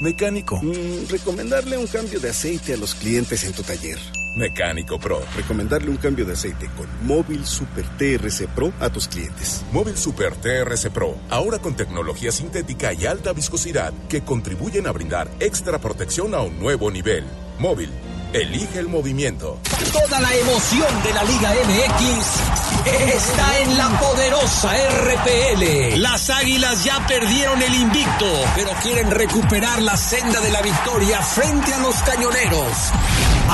Mecánico. Mm, recomendarle un cambio de aceite a los clientes en tu taller. Mecánico Pro. Recomendarle un cambio de aceite con Móvil Super TRC Pro a tus clientes. Móvil Super TRC Pro, ahora con tecnología sintética y alta viscosidad que contribuyen a brindar extra protección a un nuevo nivel. Móvil, elige el movimiento. Toda la emoción de la Liga MX está en la poderosa RPL. Las Águilas ya perdieron el invicto, pero quieren recuperar la senda de la victoria frente a los Cañoneros.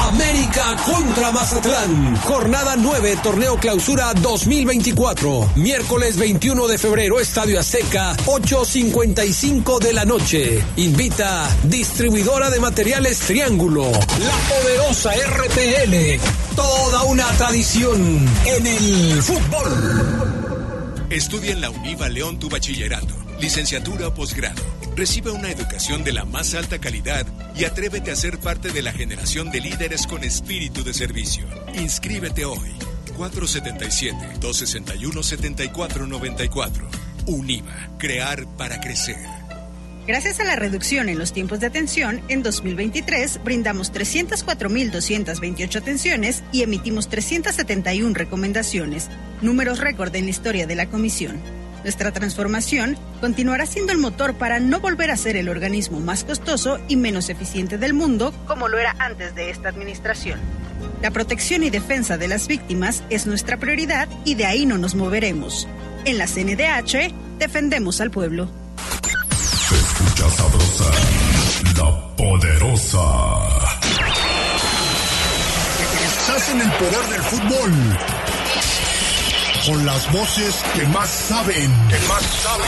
América contra Mazatlán. Jornada 9, torneo clausura 2024. Miércoles 21 de febrero, Estadio Azteca, 8.55 de la noche. Invita distribuidora de materiales Triángulo. La poderosa RPL. Toda una tradición en el fútbol. Estudia en la UNIVA León tu bachillerato, licenciatura posgrado. Recibe una educación de la más alta calidad y atrévete a ser parte de la generación de líderes con espíritu de servicio. Inscríbete hoy. 477-261-7494. UNIVA. Crear para crecer. Gracias a la reducción en los tiempos de atención, en 2023 brindamos 304.228 atenciones y emitimos 371 recomendaciones, números récord en la historia de la Comisión. Nuestra transformación continuará siendo el motor para no volver a ser el organismo más costoso y menos eficiente del mundo como lo era antes de esta administración. La protección y defensa de las víctimas es nuestra prioridad y de ahí no nos moveremos. En la CNDH defendemos al pueblo. Se escucha sabrosa, la poderosa. Estás en el poder del fútbol. Con las voces que más saben. Que más saben.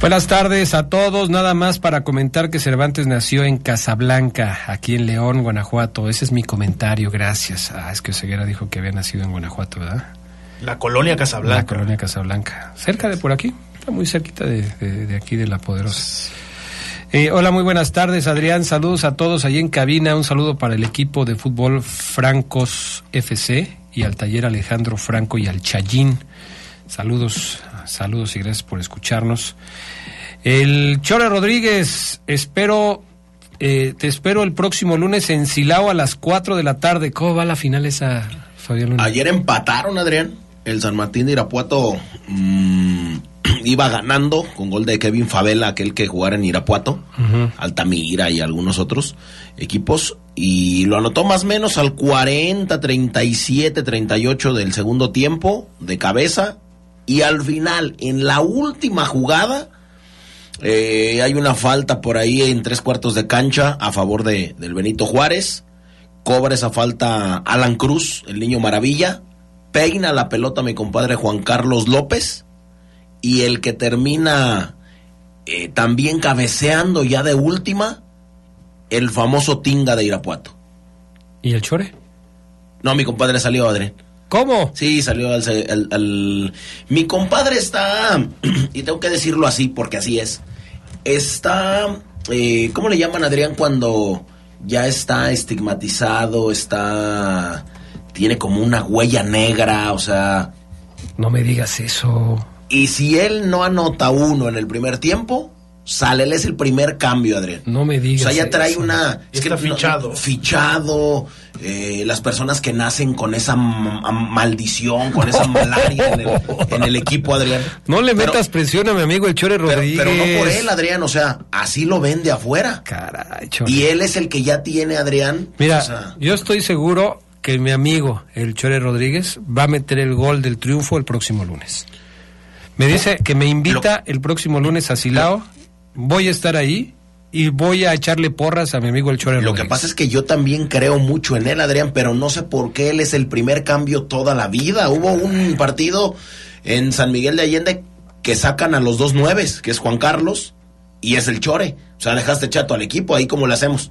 Buenas tardes a todos. Nada más para comentar que Cervantes nació en Casablanca, aquí en León, Guanajuato. Ese es mi comentario, gracias. Ah, es que Oseguera dijo que había nacido en Guanajuato, ¿verdad? La colonia Casablanca. La colonia Casablanca. Cerca de por aquí, muy cerquita de aquí de La Poderosa. Eh, hola, muy buenas tardes, Adrián. Saludos a todos allí en cabina. Un saludo para el equipo de fútbol Francos FC y al taller Alejandro Franco y al Chayín. Saludos, saludos y gracias por escucharnos. El Chore Rodríguez, espero, eh, te espero el próximo lunes en Silao a las 4 de la tarde. ¿Cómo va la final esa, Fabián Luna? Ayer empataron, Adrián. El San Martín de Irapuato mm, iba ganando con gol de Kevin Favela, aquel que jugara en Irapuato. Altamira y algunos otros equipos. Y lo anotó más o menos al 40, 37, 38 del segundo tiempo, de cabeza. Y al final, en la última jugada, eh, hay una falta por ahí en tres cuartos de cancha a favor de, del Benito Juárez. Cobra esa falta Alan Cruz, el niño maravilla. Peina la pelota mi compadre Juan Carlos López. Y el que termina eh, también cabeceando ya de última, el famoso Tinga de Irapuato. ¿Y el Chore? No, mi compadre salió, Adrián. ¿Cómo? Sí, salió al, al- al- Mi compadre está, y tengo que decirlo así porque así es, está, eh, ¿cómo le llaman Adrián cuando ya está estigmatizado, está, tiene como una huella negra, o sea... No me digas eso. Y si él no anota uno en el primer tiempo, sale, él es el primer cambio, Adrián. No me digas O sea, ya trae eso. una... Y está fichado. fichado. eh, las personas que nacen con esa ma- maldición, con esa malaria en el, en el equipo, Adrián. No le Pero- metas presión a mi amigo el Chore Pero, Rodríguez. pero no por él, Adrián, o sea, así lo vende afuera. Caray, Chore. Y él es el que ya tiene, Adrián. Mira, o sea, yo estoy seguro que mi amigo, el Chore Rodríguez, va a meter el gol del triunfo el próximo lunes. Me dice que me invita el próximo lunes a Silao. Voy a estar ahí y voy a echarle porras a mi amigo el Chore Lo Rodríguez. que pasa es que yo también creo mucho en él, Adrián, pero no sé por qué él es el primer cambio toda la vida. Hubo un partido en San Miguel de Allende que sacan a los dos nueves, que es Juan Carlos y es el Chore. O sea, dejaste chato al equipo, ahí cómo le hacemos.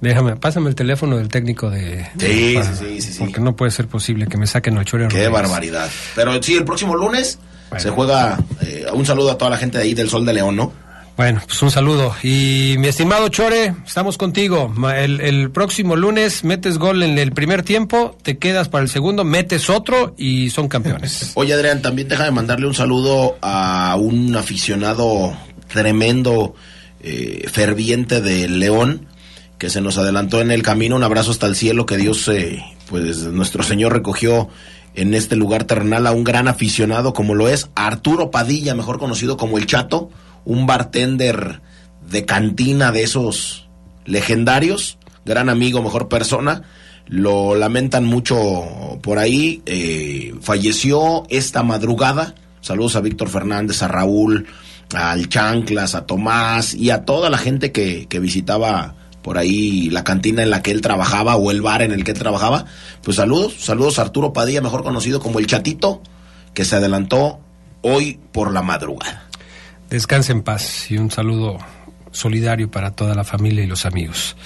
Déjame, pásame el teléfono del técnico de... Sí, para- sí, sí, sí, sí. Porque no puede ser posible que me saquen al Chore Qué Rodríguez. barbaridad. Pero sí, el próximo lunes se juega. eh, un saludo a toda la gente de ahí del Sol de León, ¿no? Bueno, pues un saludo. Y mi estimado Chore, estamos contigo. El, el próximo lunes metes gol en el primer tiempo, te quedas para el segundo, metes otro y son campeones. Oye, Adrián, también déjame mandarle un saludo a un aficionado tremendo, eh, ferviente de León, que se nos adelantó en el camino. Un abrazo hasta el cielo, que Dios, eh, pues nuestro Señor recogió en este lugar terrenal a un gran aficionado como lo es Arturo Padilla, mejor conocido como El Chato, un bartender de cantina de esos legendarios, gran amigo, mejor persona. Lo lamentan mucho por ahí. eh, falleció esta madrugada. Saludos a Víctor Fernández, a Raúl, al Chanclas, a Tomás y a toda la gente que, que visitaba por ahí la cantina en la que él trabajaba o el bar en el que él trabajaba. Pues saludos, saludos a Arturo Padilla, mejor conocido como el Chatito, que se adelantó hoy por la madrugada. Descanse en paz y un saludo solidario para toda la familia y los amigos.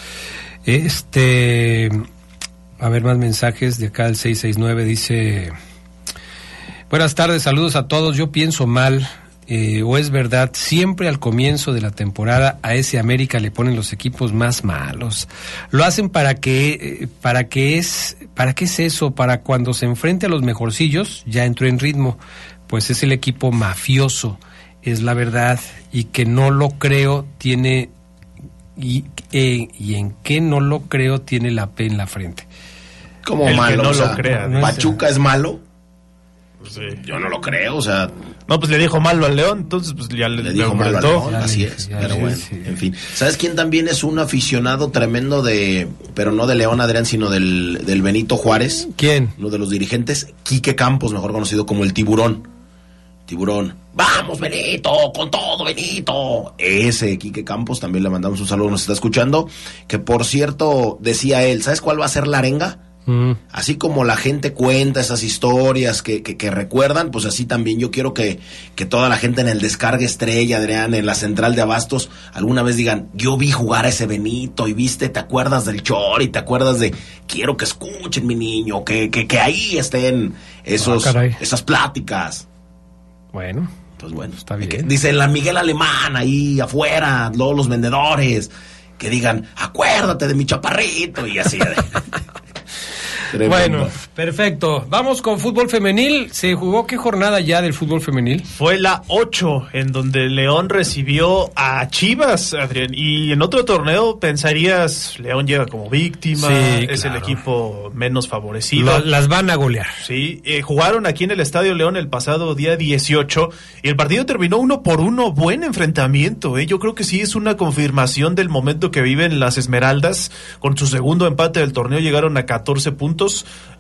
Este, a ver más mensajes de acá el 669 dice, buenas tardes, saludos a todos, yo pienso mal, eh, o es verdad, siempre al comienzo de la temporada a ese América le ponen los equipos más malos. Lo hacen para que, eh, para que es, para qué es eso, para cuando se enfrente a los mejorcillos, ya entró en ritmo, pues es el equipo mafioso, es la verdad, y que no lo creo tiene, y, eh, y en qué no lo creo tiene la P en la frente. Como que malo, no o sea, lo crea, ¿no? Pachuca es malo. Sí. Yo no lo creo, o sea, No, pues le dijo malo al León, entonces pues ya le, le dijo mal al. León, así es. Pero bueno, en fin. ¿Sabes quién también es un aficionado tremendo de, pero no de León Adrián, sino del, del Benito Juárez? ¿Quién? Uno de los dirigentes, Quique Campos, mejor conocido como el Tiburón. Tiburón. Vamos, Benito, con todo, Benito. Ese Quique Campos, también le mandamos un saludo, nos está escuchando. Que por cierto, decía él, ¿sabes cuál va a ser la arenga? Así como la gente cuenta esas historias que, que, que recuerdan, pues así también yo quiero que, que toda la gente en el descargue estrella, Adrián, en la central de abastos, alguna vez digan, yo vi jugar a ese Benito y viste, te acuerdas del Chor y te acuerdas de, quiero que escuchen mi niño, que, que, ahí estén esos, Ah, esas pláticas. Bueno. Pues bueno, está bien. dice la Miguel Alemán ahí afuera, luego los vendedores, que digan, acuérdate de mi chaparrito y así. Tremendo. Bueno, perfecto. Vamos con fútbol femenil. ¿Se jugó qué jornada ya del fútbol femenil? Fue la 8 en donde León recibió a Chivas, Adrián. Y en otro torneo pensarías, León llega como víctima, Sí, es el equipo menos favorecido. Lo- las van a golear. Sí, eh, jugaron aquí en el Estadio León el pasado día 18 y el partido terminó uno por uno, buen enfrentamiento. eh. Yo creo que sí es una confirmación del momento que viven las Esmeraldas. Con su segundo empate del torneo llegaron a 14 puntos.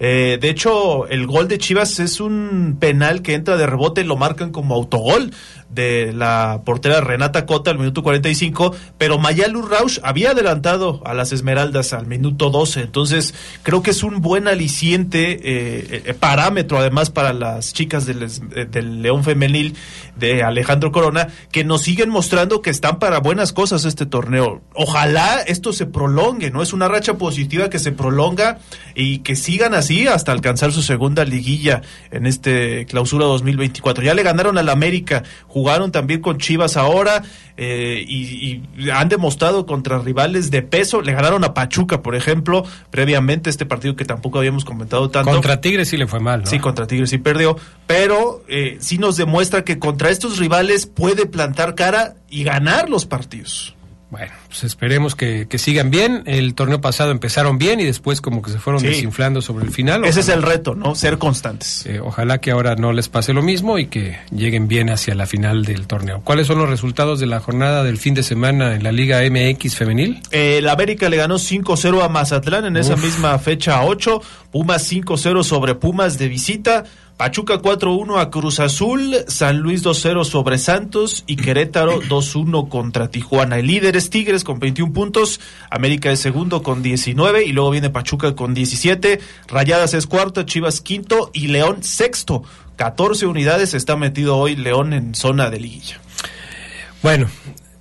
Eh, de hecho, el gol de Chivas es un penal que entra de rebote, lo marcan como autogol de la portera Renata Cota al minuto 45, pero Mayalu Rausch había adelantado a las Esmeraldas al minuto 12, entonces creo que es un buen aliciente, eh, eh, parámetro además para las chicas del, del León Femenil de Alejandro Corona, que nos siguen mostrando que están para buenas cosas este torneo. Ojalá esto se prolongue, ¿no? Es una racha positiva que se prolonga y que sigan así hasta alcanzar su segunda liguilla en este clausura 2024. Ya le ganaron al América, jugaron también con Chivas ahora eh, y, y han demostrado contra rivales de peso. Le ganaron a Pachuca, por ejemplo, previamente este partido que tampoco habíamos comentado tanto. Contra Tigres sí le fue mal, ¿no? Sí, contra Tigres sí perdió, pero eh, sí nos demuestra que contra estos rivales puede plantar cara y ganar los partidos. Bueno, pues esperemos que, que sigan bien. El torneo pasado empezaron bien y después como que se fueron Sí. desinflando sobre el final. Ese es el reto, ¿no? Ser constantes. eh, ojalá que ahora no les pase lo mismo y que lleguen bien hacia la final del torneo. ¿Cuáles son los resultados de la jornada del fin de semana en la Liga MX femenil? Eh, El América le ganó 5-0 a Mazatlán en esa misma fecha 8. Pumas 5-0 sobre Pumas de visita. Pachuca 4-1 a Cruz Azul. San Luis 2-0 sobre Santos. Y Querétaro 2-1 contra Tijuana. El líder es Tigres con 21 puntos. América es segundo con 19. Y luego viene Pachuca con 17. Rayadas es cuarto. Chivas quinto. Y León sexto. 14 unidades. Está metido hoy León en zona de liguilla. Bueno,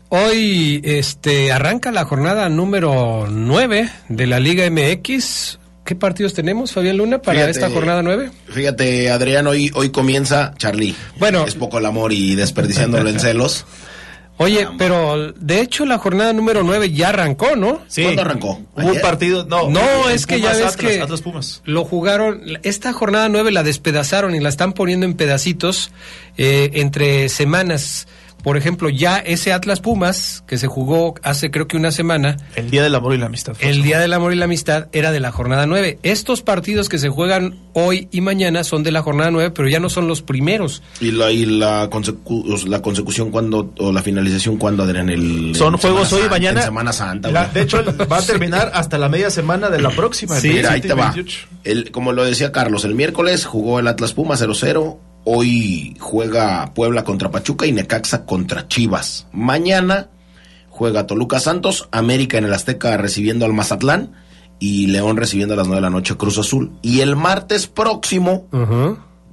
hoy este arranca la jornada número 9 de la Liga MX. ¿Qué partidos tenemos, Fabián Luna, para Fíjate, esta jornada 9? Fíjate, Adrián, hoy, hoy comienza Charlie. Bueno. Es poco el amor y desperdiciándolo en celos. Oye, pero de hecho la jornada número 9 ya arrancó, ¿no? Sí. ¿Cuándo arrancó? Hubo un ¿Ayer? partido. No, No, el es que Pumas ya ves Atlas, que Atlas Pumas. lo jugaron, esta jornada 9 la despedazaron y la están poniendo en pedacitos eh, entre semanas. Por ejemplo, ya ese Atlas Pumas, que se jugó hace creo que una semana, El Día del Amor y la Amistad. el Día del Amor y la Amistad era de la jornada 9. Estos partidos que se juegan hoy y mañana son de la jornada 9, pero ya no son los primeros. ¿Y la, y la, consecu- la consecución cuando, o la finalización cuando, Adrián? El, Son en juegos Semana hoy y mañana. En Semana Santa. La- de hecho, va a terminar hasta la media semana de la próxima. el Sí, mira, ahí 27 te va. 28. El, como lo decía Carlos, el miércoles jugó el Atlas Puma 0-0. Hoy juega Puebla contra Pachuca y Necaxa contra Chivas. Mañana juega Toluca Santos, América en el Azteca recibiendo al Mazatlán y León recibiendo a las 9 de la noche Cruz Azul. Y el martes próximo,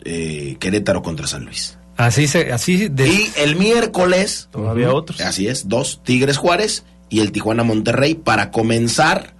eh, Querétaro contra San Luis. Así se, así de, Y el miércoles, Todavía otros. así es, dos, Tigres Juárez y el Tijuana Monterrey para comenzar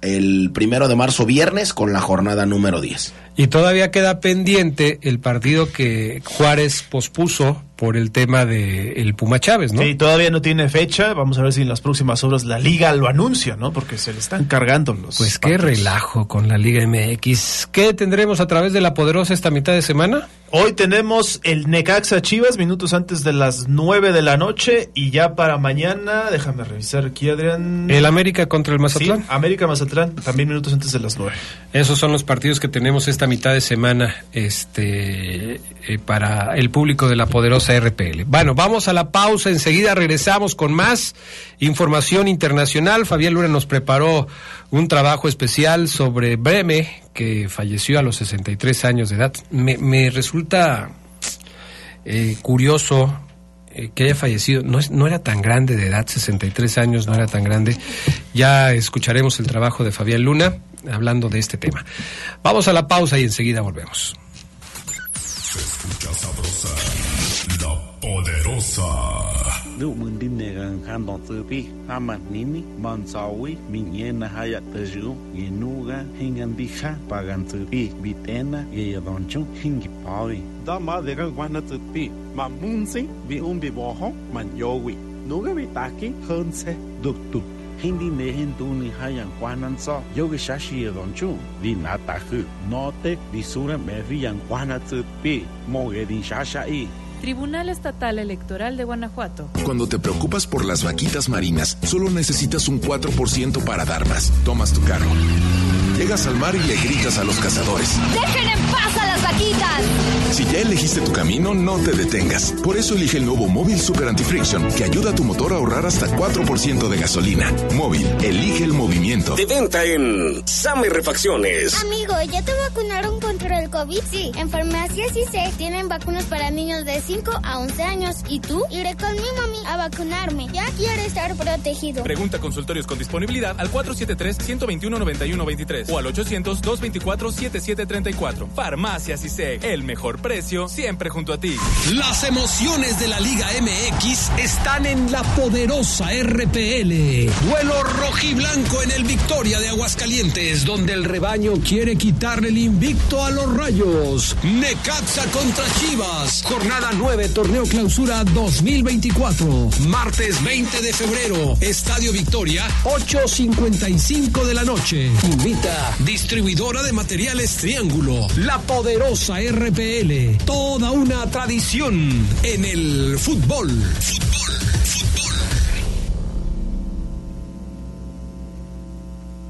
el primero de marzo viernes con la jornada número 10. Y todavía queda pendiente el partido que Juárez pospuso por el tema de el Puma Chávez, ¿no? Sí, todavía no tiene fecha. Vamos a ver si en las próximas horas la liga lo anuncia, ¿no? Porque se le están cargando los. Pues qué relajo con la Liga MX. ¿Qué tendremos a través de la poderosa esta mitad de semana? Hoy tenemos el Necaxa Chivas, minutos antes de las 9 de la noche. Y ya para mañana, déjame revisar aquí, Adrián. El América contra el Sí, Mazatlán. América Mazatlán, también minutos antes de las 9. Esos son los partidos que tenemos esta mitad de semana este, eh, para el público de la poderosa RPL. Bueno, vamos a la pausa, enseguida regresamos con más información internacional. Fabián Luna nos preparó un trabajo especial sobre Breme, que falleció a los 63 años de edad. Me, resulta eh, curioso eh, que haya fallecido. No, es, no era tan grande de edad, 63 años, no era tan grande. Ya escucharemos el trabajo de Fabián Luna hablando de este tema. Vamos a la pausa y enseguida volvemos. Se escucha sabrosa, la poderosa. Lu mun din ne gan han don tu pi. Amat nini man sawi min yena hayat teju yenuga hingan biha pagan tu pi. Bitena ye don chu hingi pawi da ma de gan wana tu pi. Ma mun sing bi um bi bo ho man yowi nuga bi taki hơn se duk tu hindi ne hin tu ni hayan kwanan so yogi shashi ye don chu di na ta khu no te di sura me vi yan kwana tu pi mo ge din shasha i Tribunal Estatal Electoral de Guanajuato. Cuando te preocupas por las vaquitas marinas, solo necesitas un 4% para dar más. Tomas tu cargo. Llegas al mar y le gritas a los cazadores. ¡Dejen en paz a las vaquitas! Si ya elegiste tu camino, no te detengas. Por eso elige el nuevo Móvil Super Anti-Friction, que ayuda a tu motor a ahorrar hasta 4% de gasolina. Móvil, elige el movimiento. De venta en Same Refacciones. Amigo, ¿ya te vacunaron contra el COVID? Sí, en farmacias sé tienen vacunas para niños de 5 a 11 años. ¿Y tú? Iré con mi mami a vacunarme. Ya quiero estar protegido. Pregunta consultorios con disponibilidad al 473-121-9123 al 800-224-7734. Farmacias sé el mejor precio siempre junto a ti. Las emociones de la Liga MX están en la poderosa RPL. Duelo rojiblanco en el Victoria de Aguascalientes, donde el rebaño quiere quitarle el invicto a los rayos. Necaxa contra Chivas. Jornada 9, torneo clausura 2024. Martes 20 de febrero, Estadio Victoria, 8.55 de la noche. Invita distribuidora de materiales Triángulo, la poderosa RPL. Toda una tradición en el fútbol.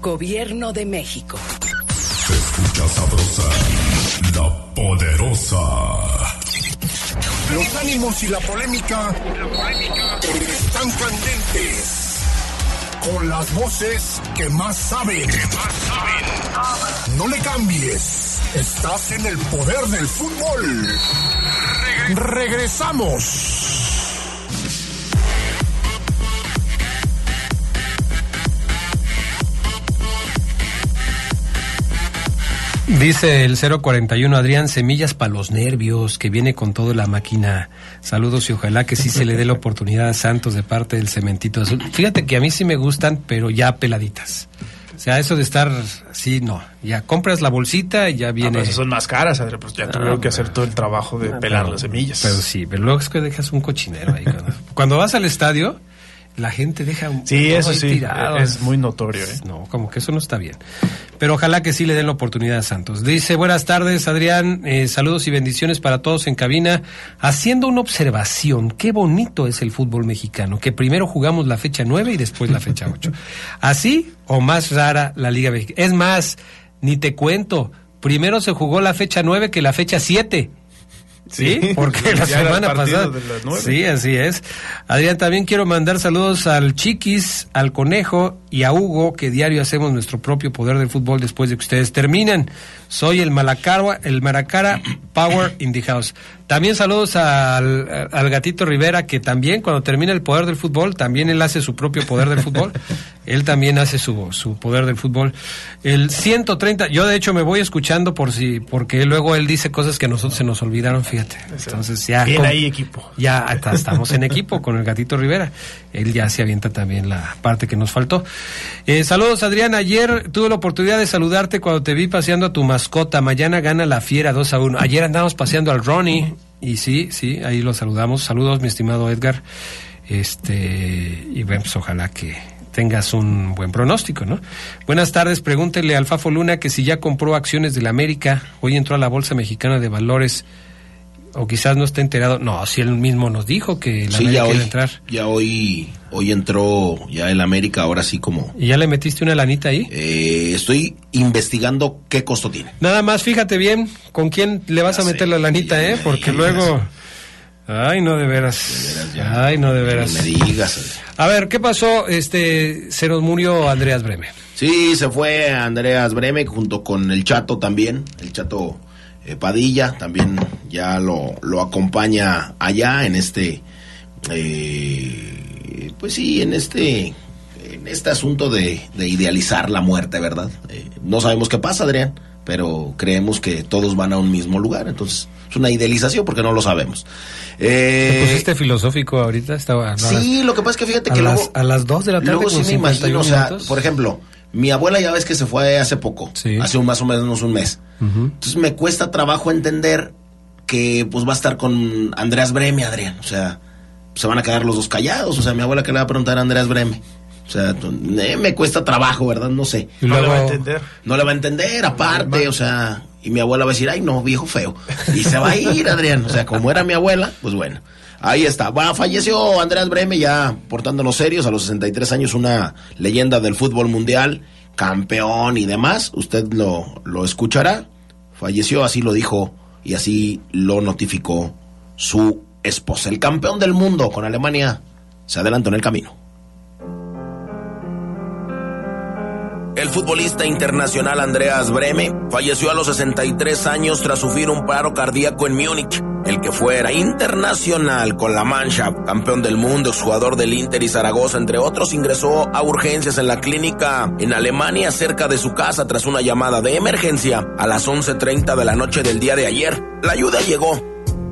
Gobierno de México. Se escucha sabrosa, la poderosa. Los ánimos y la polémica están candentes. Con las voces que más saben. No le cambies. Estás en el poder del fútbol. Regresamos. Dice el 041 Adrián, semillas para los nervios, que viene con toda la máquina. Saludos y ojalá que sí se le dé la oportunidad a Santos de parte del cementito azul. Fíjate que a mí sí me gustan, pero ya peladitas. O sea, eso de estar así, no. Ya compras la bolsita y ya viene. Ah, son más caras, Adrián, pues ya tuvieron que hacer todo el trabajo de Ah, pelar pero- las semillas. Pero sí, pero luego es que dejas un cochinero ahí. Cuando, cuando vas al estadio, la gente deja un Sí, eso sí, tirado. es muy notorio. ¿eh? No, como que eso no está bien. Pero ojalá que sí le den la oportunidad a Santos. Dice, buenas tardes, Adrián. eh, saludos y bendiciones para todos en cabina. Haciendo una observación, qué bonito es el fútbol mexicano, que primero jugamos la fecha 9 y después la fecha 8. Así o más rara la Liga Mexicana. Es más, ni te cuento, primero se jugó la fecha 9 que la fecha 7. Sí, porque la semana pasada. Sí, así es. Adrián, también quiero mandar saludos al Chiquis, al Conejo y a Hugo, que diario hacemos nuestro propio poder del fútbol después de que ustedes terminan. Soy el Malacara, el Maracara Power in the House. También saludos al, al gatito Rivera, que también cuando termina el poder del fútbol, también él hace su propio poder del fútbol. él también hace su, su poder del fútbol. El 130, yo de hecho me voy escuchando por si, porque luego él dice cosas que a nosotros se nos olvidaron, fíjate. Entonces ya. Bien con- ahí, equipo. ya hasta estamos en equipo con el gatito Rivera. Él ya se avienta también la parte que nos faltó. Eh, saludos, Adrián. Ayer tuve la oportunidad de saludarte cuando te vi paseando a tu mascota. Mañana gana la fiera 2 a 1. Ayer andamos paseando al Ronnie. Y sí, sí, ahí lo saludamos. Saludos, mi estimado Edgar. Este, y bueno, pues ojalá que tengas un buen pronóstico, ¿no? Buenas tardes, pregúntele al Fafo Luna que si ya compró acciones de la América, hoy entró a la Bolsa Mexicana de Valores o quizás no está enterado. No, si él mismo nos dijo que la Sí, ya América hoy, iba a entrar. ya hoy, hoy entró ya el América, ahora sí como... ¿Y ya le metiste una lanita ahí? Eh, estoy investigando qué costo tiene. Nada más fíjate bien con quién le vas a meter la lanita, ¿eh? Porque luego... Ay, no de veras. Ay, no de veras. me digas. A ver, ¿qué pasó? Este, se nos murió Andreas Breme. Sí, se fue Andreas Breme junto con el Chato también, el Chato eh, Padilla también ya lo, lo acompaña allá en este, eh, pues sí, en este, en este asunto de, de idealizar la muerte, ¿verdad? Eh, no sabemos qué pasa, Adrián, pero creemos que todos van a un mismo lugar, entonces es una idealización porque no lo sabemos. ¿Te Eh, pusiste filosófico ahorita? Estaba, no, Sí, lo que pasa es que fíjate a que las, luego... a las 2 de la tarde Luego sí me 51 imagino, o sea, por ejemplo, mi abuela ya ves que se fue hace poco, hace un más o menos un mes. Entonces me cuesta trabajo entender que pues va a estar con Andreas Breme, Adrián. O sea, se van a quedar los dos callados. O sea, mi abuela que le va a preguntar a Andreas Breme. O sea, eh, me cuesta trabajo, ¿verdad? No sé. Y No le va a entender. No le va a entender, aparte, o sea, y mi abuela va a decir, ay, no, viejo feo. Y se va a ir, Adrián. O sea, como era mi abuela, pues bueno. Ahí está. Va, falleció Andreas Breme ya portándonos serios a los 63 años, una leyenda del fútbol mundial, campeón y demás. Usted lo, lo escuchará. Falleció, así lo dijo y así lo notificó su esposa. El campeón del mundo con Alemania se adelantó en el camino. El futbolista internacional Andreas Breme falleció a los 63 años tras sufrir un paro cardíaco en Múnich. El que fuera internacional con la Mannschaft, campeón del mundo, exjugador del Inter y Zaragoza, entre otros, ingresó a urgencias en la clínica en Alemania cerca de su casa tras una llamada de emergencia a las 11.30 de la noche del día de ayer. La ayuda llegó,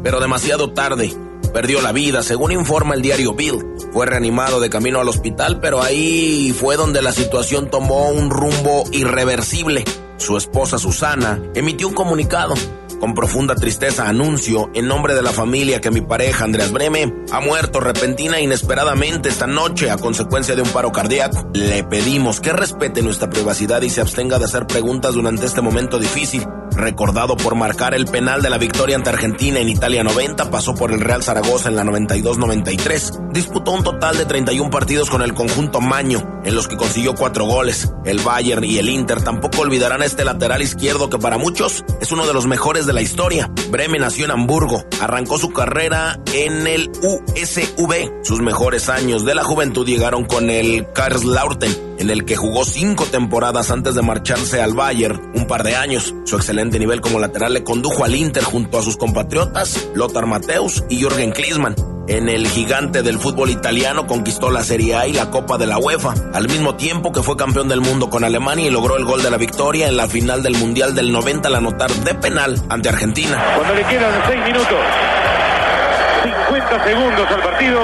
pero demasiado tarde. Perdió la vida, según informa el diario Bill. Fue reanimado de camino al hospital, pero ahí fue donde la situación tomó un rumbo irreversible. Su esposa Susana emitió un comunicado. Con profunda tristeza anuncio en nombre de la familia que mi pareja Andreas Breme ha muerto repentina e inesperadamente esta noche a consecuencia de un paro cardíaco. Le pedimos que respete nuestra privacidad y se abstenga de hacer preguntas durante este momento difícil. Recordado por marcar el penal de la victoria ante Argentina en Italia 90, pasó por el Real Zaragoza en la 92-93. Disputó un total de 31 partidos con el conjunto Maño, en los que consiguió cuatro goles. El Bayern y el Inter tampoco olvidarán a este lateral izquierdo que para muchos es uno de los mejores de la historia. Bremen nació en Hamburgo, arrancó su carrera en el USV. Sus mejores años de la juventud llegaron con el Karlslautern, en el que jugó cinco temporadas antes de marcharse al Bayern, un par de años. Su excelente nivel como lateral le condujo al Inter junto a sus compatriotas Lothar Mateus y Jürgen Klinsmann. En el gigante del fútbol italiano conquistó la Serie A y la Copa de la UEFA, al mismo tiempo que fue campeón del mundo con Alemania y logró el gol de la victoria en la final del Mundial del 90 al anotar de penal ante Argentina. Cuando le quedan 6 minutos, 50 segundos al partido,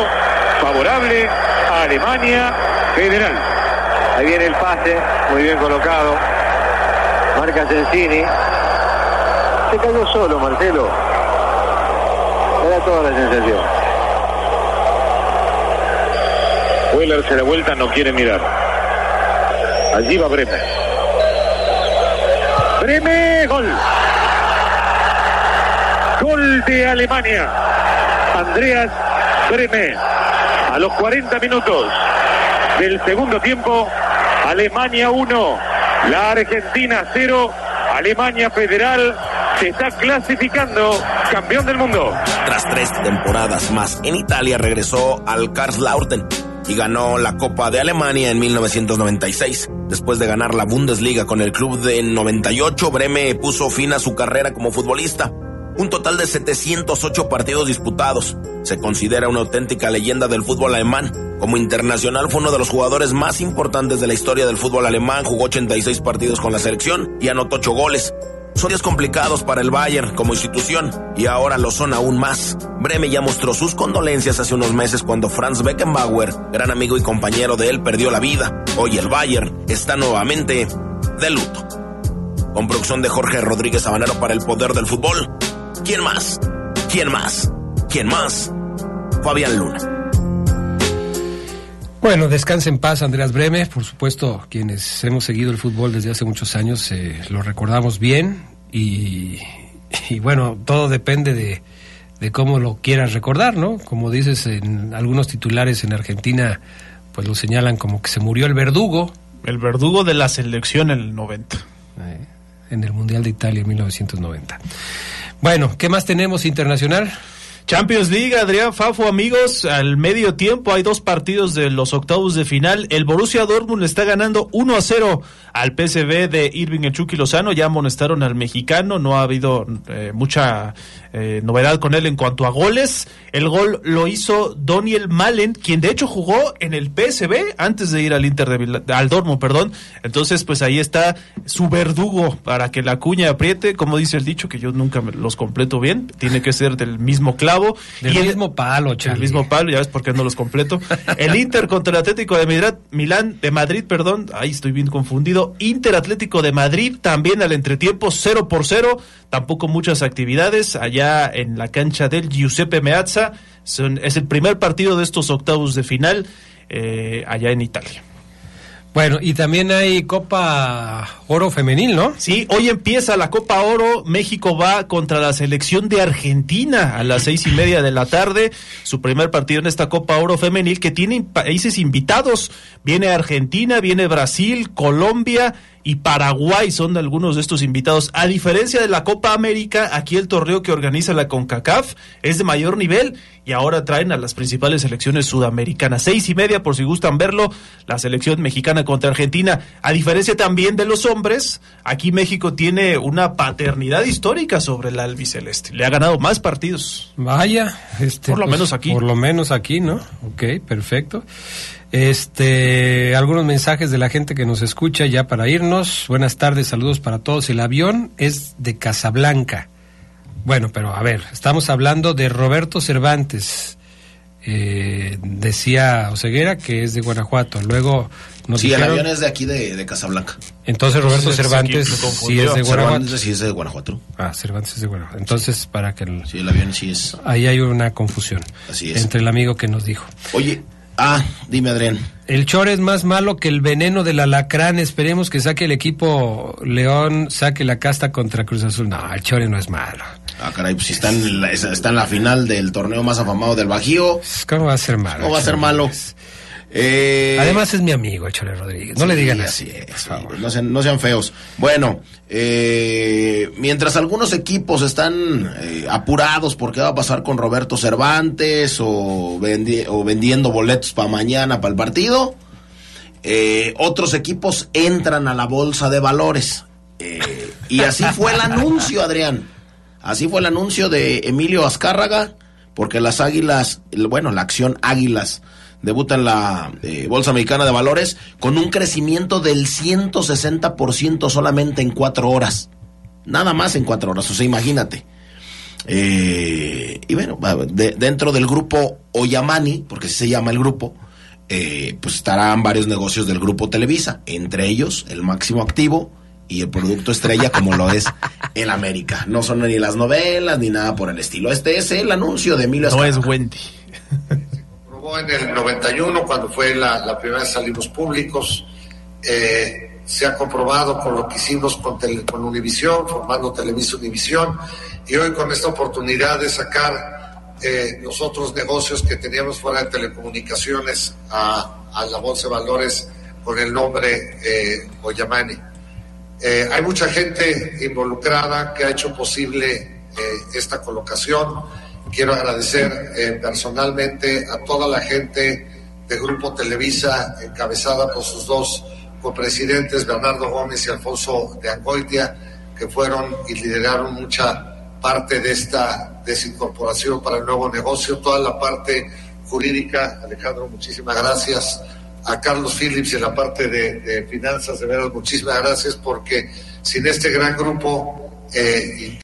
favorable a Alemania Federal. Ahí viene el pase, muy bien colocado. Marca Sensini. Se cayó solo, Marcelo. Era toda la sensación. Weller se da vuelta, no quiere mirar. Allí va Bremen. Bremen, gol. Gol de Alemania. Andreas Bremen. A los 40 minutos del segundo tiempo, Alemania 1, la Argentina 0, Alemania Federal se está clasificando campeón del mundo. Tras tres temporadas más en Italia regresó al Karlslautern y ganó la Copa de Alemania en 1996. Después de ganar la Bundesliga con el club de 98, Breme puso fin a su carrera como futbolista. Un total de 708 partidos disputados. Se considera una auténtica leyenda del fútbol alemán. Como internacional fue uno de los jugadores más importantes de la historia del fútbol alemán. Jugó 86 partidos con la selección y anotó 8 goles. Son días complicados para el Bayern como institución y ahora lo son aún más. Breme ya mostró sus condolencias hace unos meses cuando Franz Beckenbauer, gran amigo y compañero de él, perdió la vida. Hoy el Bayern está nuevamente de luto. Con producción de Jorge Rodríguez Sabanero para el poder del fútbol. ¿Quién más? ¿Quién más? ¿Quién más? Fabián Luna. Bueno, descanse en paz, Andreas Breme. Por supuesto, quienes hemos seguido el fútbol desde hace muchos años eh, lo recordamos bien y, y bueno, todo depende de, de cómo lo quieras recordar, ¿no? Como dices, en algunos titulares en Argentina, pues lo señalan como que se murió el verdugo. El verdugo de la selección en el 90. Eh, en el Mundial de Italia en 1990. Bueno, ¿qué más tenemos internacional? Champions League, Adrián Fafo, amigos, al medio tiempo hay dos partidos de los octavos de final. El Borussia Dortmund está ganando 1 a 0 al PSV de Irving El Lozano. Ya amonestaron al mexicano, no ha habido eh, mucha eh, novedad con él en cuanto a goles. El gol lo hizo Daniel Malen, quien de hecho jugó en el PSV antes de ir al Inter de al Dortmund, perdón. Entonces, pues ahí está su verdugo para que la cuña apriete, como dice el dicho, que yo nunca los completo bien. Tiene que ser del mismo clavo. Del Y el- mismo palo, el Charlie. mismo palo, ya ves por qué no los completo. El Inter contra el Atlético de Madrid, Milán, de Madrid, perdón, ahí estoy bien confundido. Inter Atlético de Madrid, también al entretiempo, 0 por 0, tampoco muchas actividades allá en la cancha del Giuseppe Meazza. Son- es el primer partido de estos octavos de final eh, allá en Italia. Bueno, y también hay Copa Oro Femenil, ¿no? Sí, hoy empieza la Copa Oro. México va contra la selección de Argentina a las seis y media de la tarde. Su primer partido en esta Copa Oro femenil que tiene países invitados. Viene Argentina, viene Brasil, Colombia y Paraguay son algunos de estos invitados. A diferencia de la Copa América, aquí el torneo que organiza la CONCACAF es de mayor nivel y ahora traen a las principales selecciones sudamericanas. Seis y media, por si gustan verlo, la selección mexicana contra Argentina. A diferencia también de los hombres, aquí México tiene una paternidad histórica sobre el albiceleste. Le ha ganado más partidos. Vaya, este, Por lo pues, menos aquí. Por lo menos aquí, ¿no? Ok, perfecto. Este, algunos mensajes de la gente que nos escucha ya para irnos. Buenas tardes, saludos para todos. El avión es de Casablanca. Bueno, pero a ver, estamos hablando de Roberto Cervantes. Eh, decía Oseguera que es de Guanajuato. Luego nos Sí, el avión es de aquí de, de Casablanca. Entonces Roberto Entonces, Cervantes sí es de Guanajuato. Cervantes sí es de Guanajuato. Ah, Cervantes es de Guanajuato. Entonces, para que... El, sí, el avión sí es. Ahí hay una confusión. Así es. Entre el amigo que nos dijo. Oye, ah, dime Adrián. El Chore es más malo que el veneno del alacrán. Esperemos que saque el equipo León, saque la casta contra Cruz Azul. No, el Chore no es malo. Ah, caray, pues si está en, la, está en la final del torneo más afamado del Bajío. ¿Cómo va a ser malo? ¿Cómo va a ser malo? Eh, Además es mi amigo, el Chore Rodríguez. No le digan así es, No sean, no sean feos. Bueno, eh, mientras algunos equipos están eh, apurados por qué va a pasar con Roberto Cervantes o, vendi- o vendiendo boletos para mañana para el partido, eh, otros equipos entran a la bolsa de valores. Eh, y así fue el anuncio, Adrián. Así fue el anuncio de Emilio Azcárraga, porque las Águilas, bueno, la acción Águilas debuta en la eh, Bolsa Mexicana de Valores con un crecimiento del 160% solamente en cuatro horas. Nada más en cuatro horas, o sea, imagínate. Eh, y bueno, va, de- dentro del grupo Oyamani, porque así se llama el grupo, eh, pues estarán varios negocios del grupo Televisa, entre ellos el máximo activo y el producto estrella como lo es el América. No son ni las novelas ni nada por el estilo. Este es el anuncio de Emilio No es. Wendy. en el 91, cuando fue la, la primera vez salimos públicos. Eh, se ha comprobado con lo que hicimos con, tele- con Univisión, formando Televisa Univisión, y hoy con esta oportunidad de sacar eh, los otros negocios que teníamos fuera de telecomunicaciones a, a la Bolsa de Valores con el nombre eh, Oyamani. Eh, hay mucha gente involucrada que ha hecho posible eh, esta colocación. Quiero agradecer eh, personalmente a toda la gente de Grupo Televisa, encabezada por sus dos copresidentes, Bernardo Gómez y Alfonso de Angoitia, que fueron y lideraron mucha parte de esta desincorporación para el nuevo negocio, toda la parte jurídica. Alejandro, muchísimas gracias a Carlos Phillips en la parte de, de finanzas, de veras, muchísimas gracias porque sin este gran grupo eh,